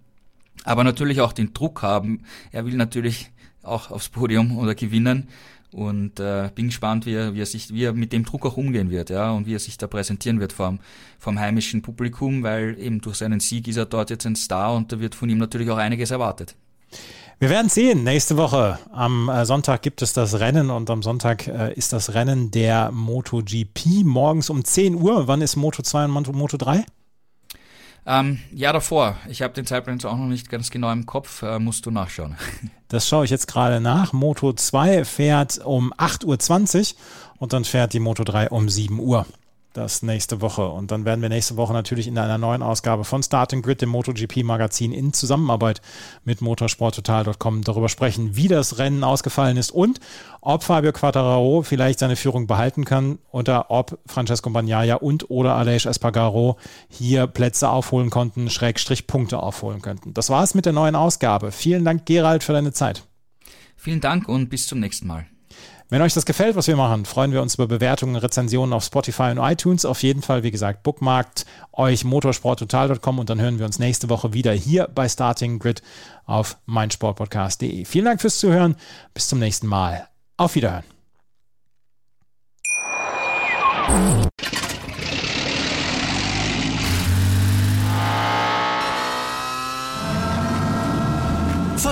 aber natürlich auch den Druck haben. Er will natürlich auch aufs Podium oder gewinnen und äh, bin gespannt, wie er, wie er sich, wie er mit dem Druck auch umgehen wird, ja, und wie er sich da präsentieren wird vom, vom heimischen Publikum, weil eben durch seinen Sieg ist er dort jetzt ein Star und da wird von ihm natürlich auch einiges erwartet. Wir werden sehen. Nächste Woche am äh, Sonntag gibt es das Rennen und am Sonntag äh, ist das Rennen der MotoGP morgens um 10 Uhr. Wann ist Moto 2 und Moto 3? Ähm, ja, davor. Ich habe den Zeitplan auch noch nicht ganz genau im Kopf. Äh, musst du nachschauen. Das schaue ich jetzt gerade nach. Moto 2 fährt um 8.20 Uhr und dann fährt die Moto 3 um 7 Uhr das nächste Woche. Und dann werden wir nächste Woche natürlich in einer neuen Ausgabe von Starting Grid, dem MotoGP-Magazin, in Zusammenarbeit mit motorsporttotal.com darüber sprechen, wie das Rennen ausgefallen ist und ob Fabio Quattararo vielleicht seine Führung behalten kann oder ob Francesco Bagnaia und oder Aleix Espargaro hier Plätze aufholen konnten, Schrägstrich Punkte aufholen könnten. Das war es mit der neuen Ausgabe. Vielen Dank, Gerald, für deine Zeit. Vielen Dank und bis zum nächsten Mal. Wenn euch das gefällt, was wir machen, freuen wir uns über Bewertungen, Rezensionen auf Spotify und iTunes. Auf jeden Fall, wie gesagt, bookmarkt euch motorsporttotal.com und dann hören wir uns nächste Woche wieder hier bei Starting Grid auf meinsportpodcast.de. Vielen Dank fürs Zuhören. Bis zum nächsten Mal. Auf Wiederhören.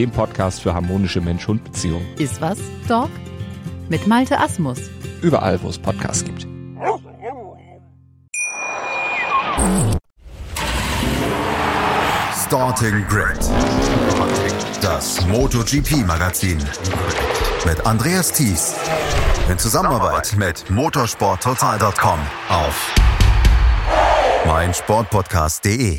dem Podcast für harmonische Mensch-Hund-Beziehungen. Ist was, Dog? Mit Malte Asmus. Überall, wo es Podcasts gibt. Starting Grid. Das MotoGP-Magazin. Mit Andreas Thies. In Zusammenarbeit mit motorsporttotal.com auf meinsportpodcast.de.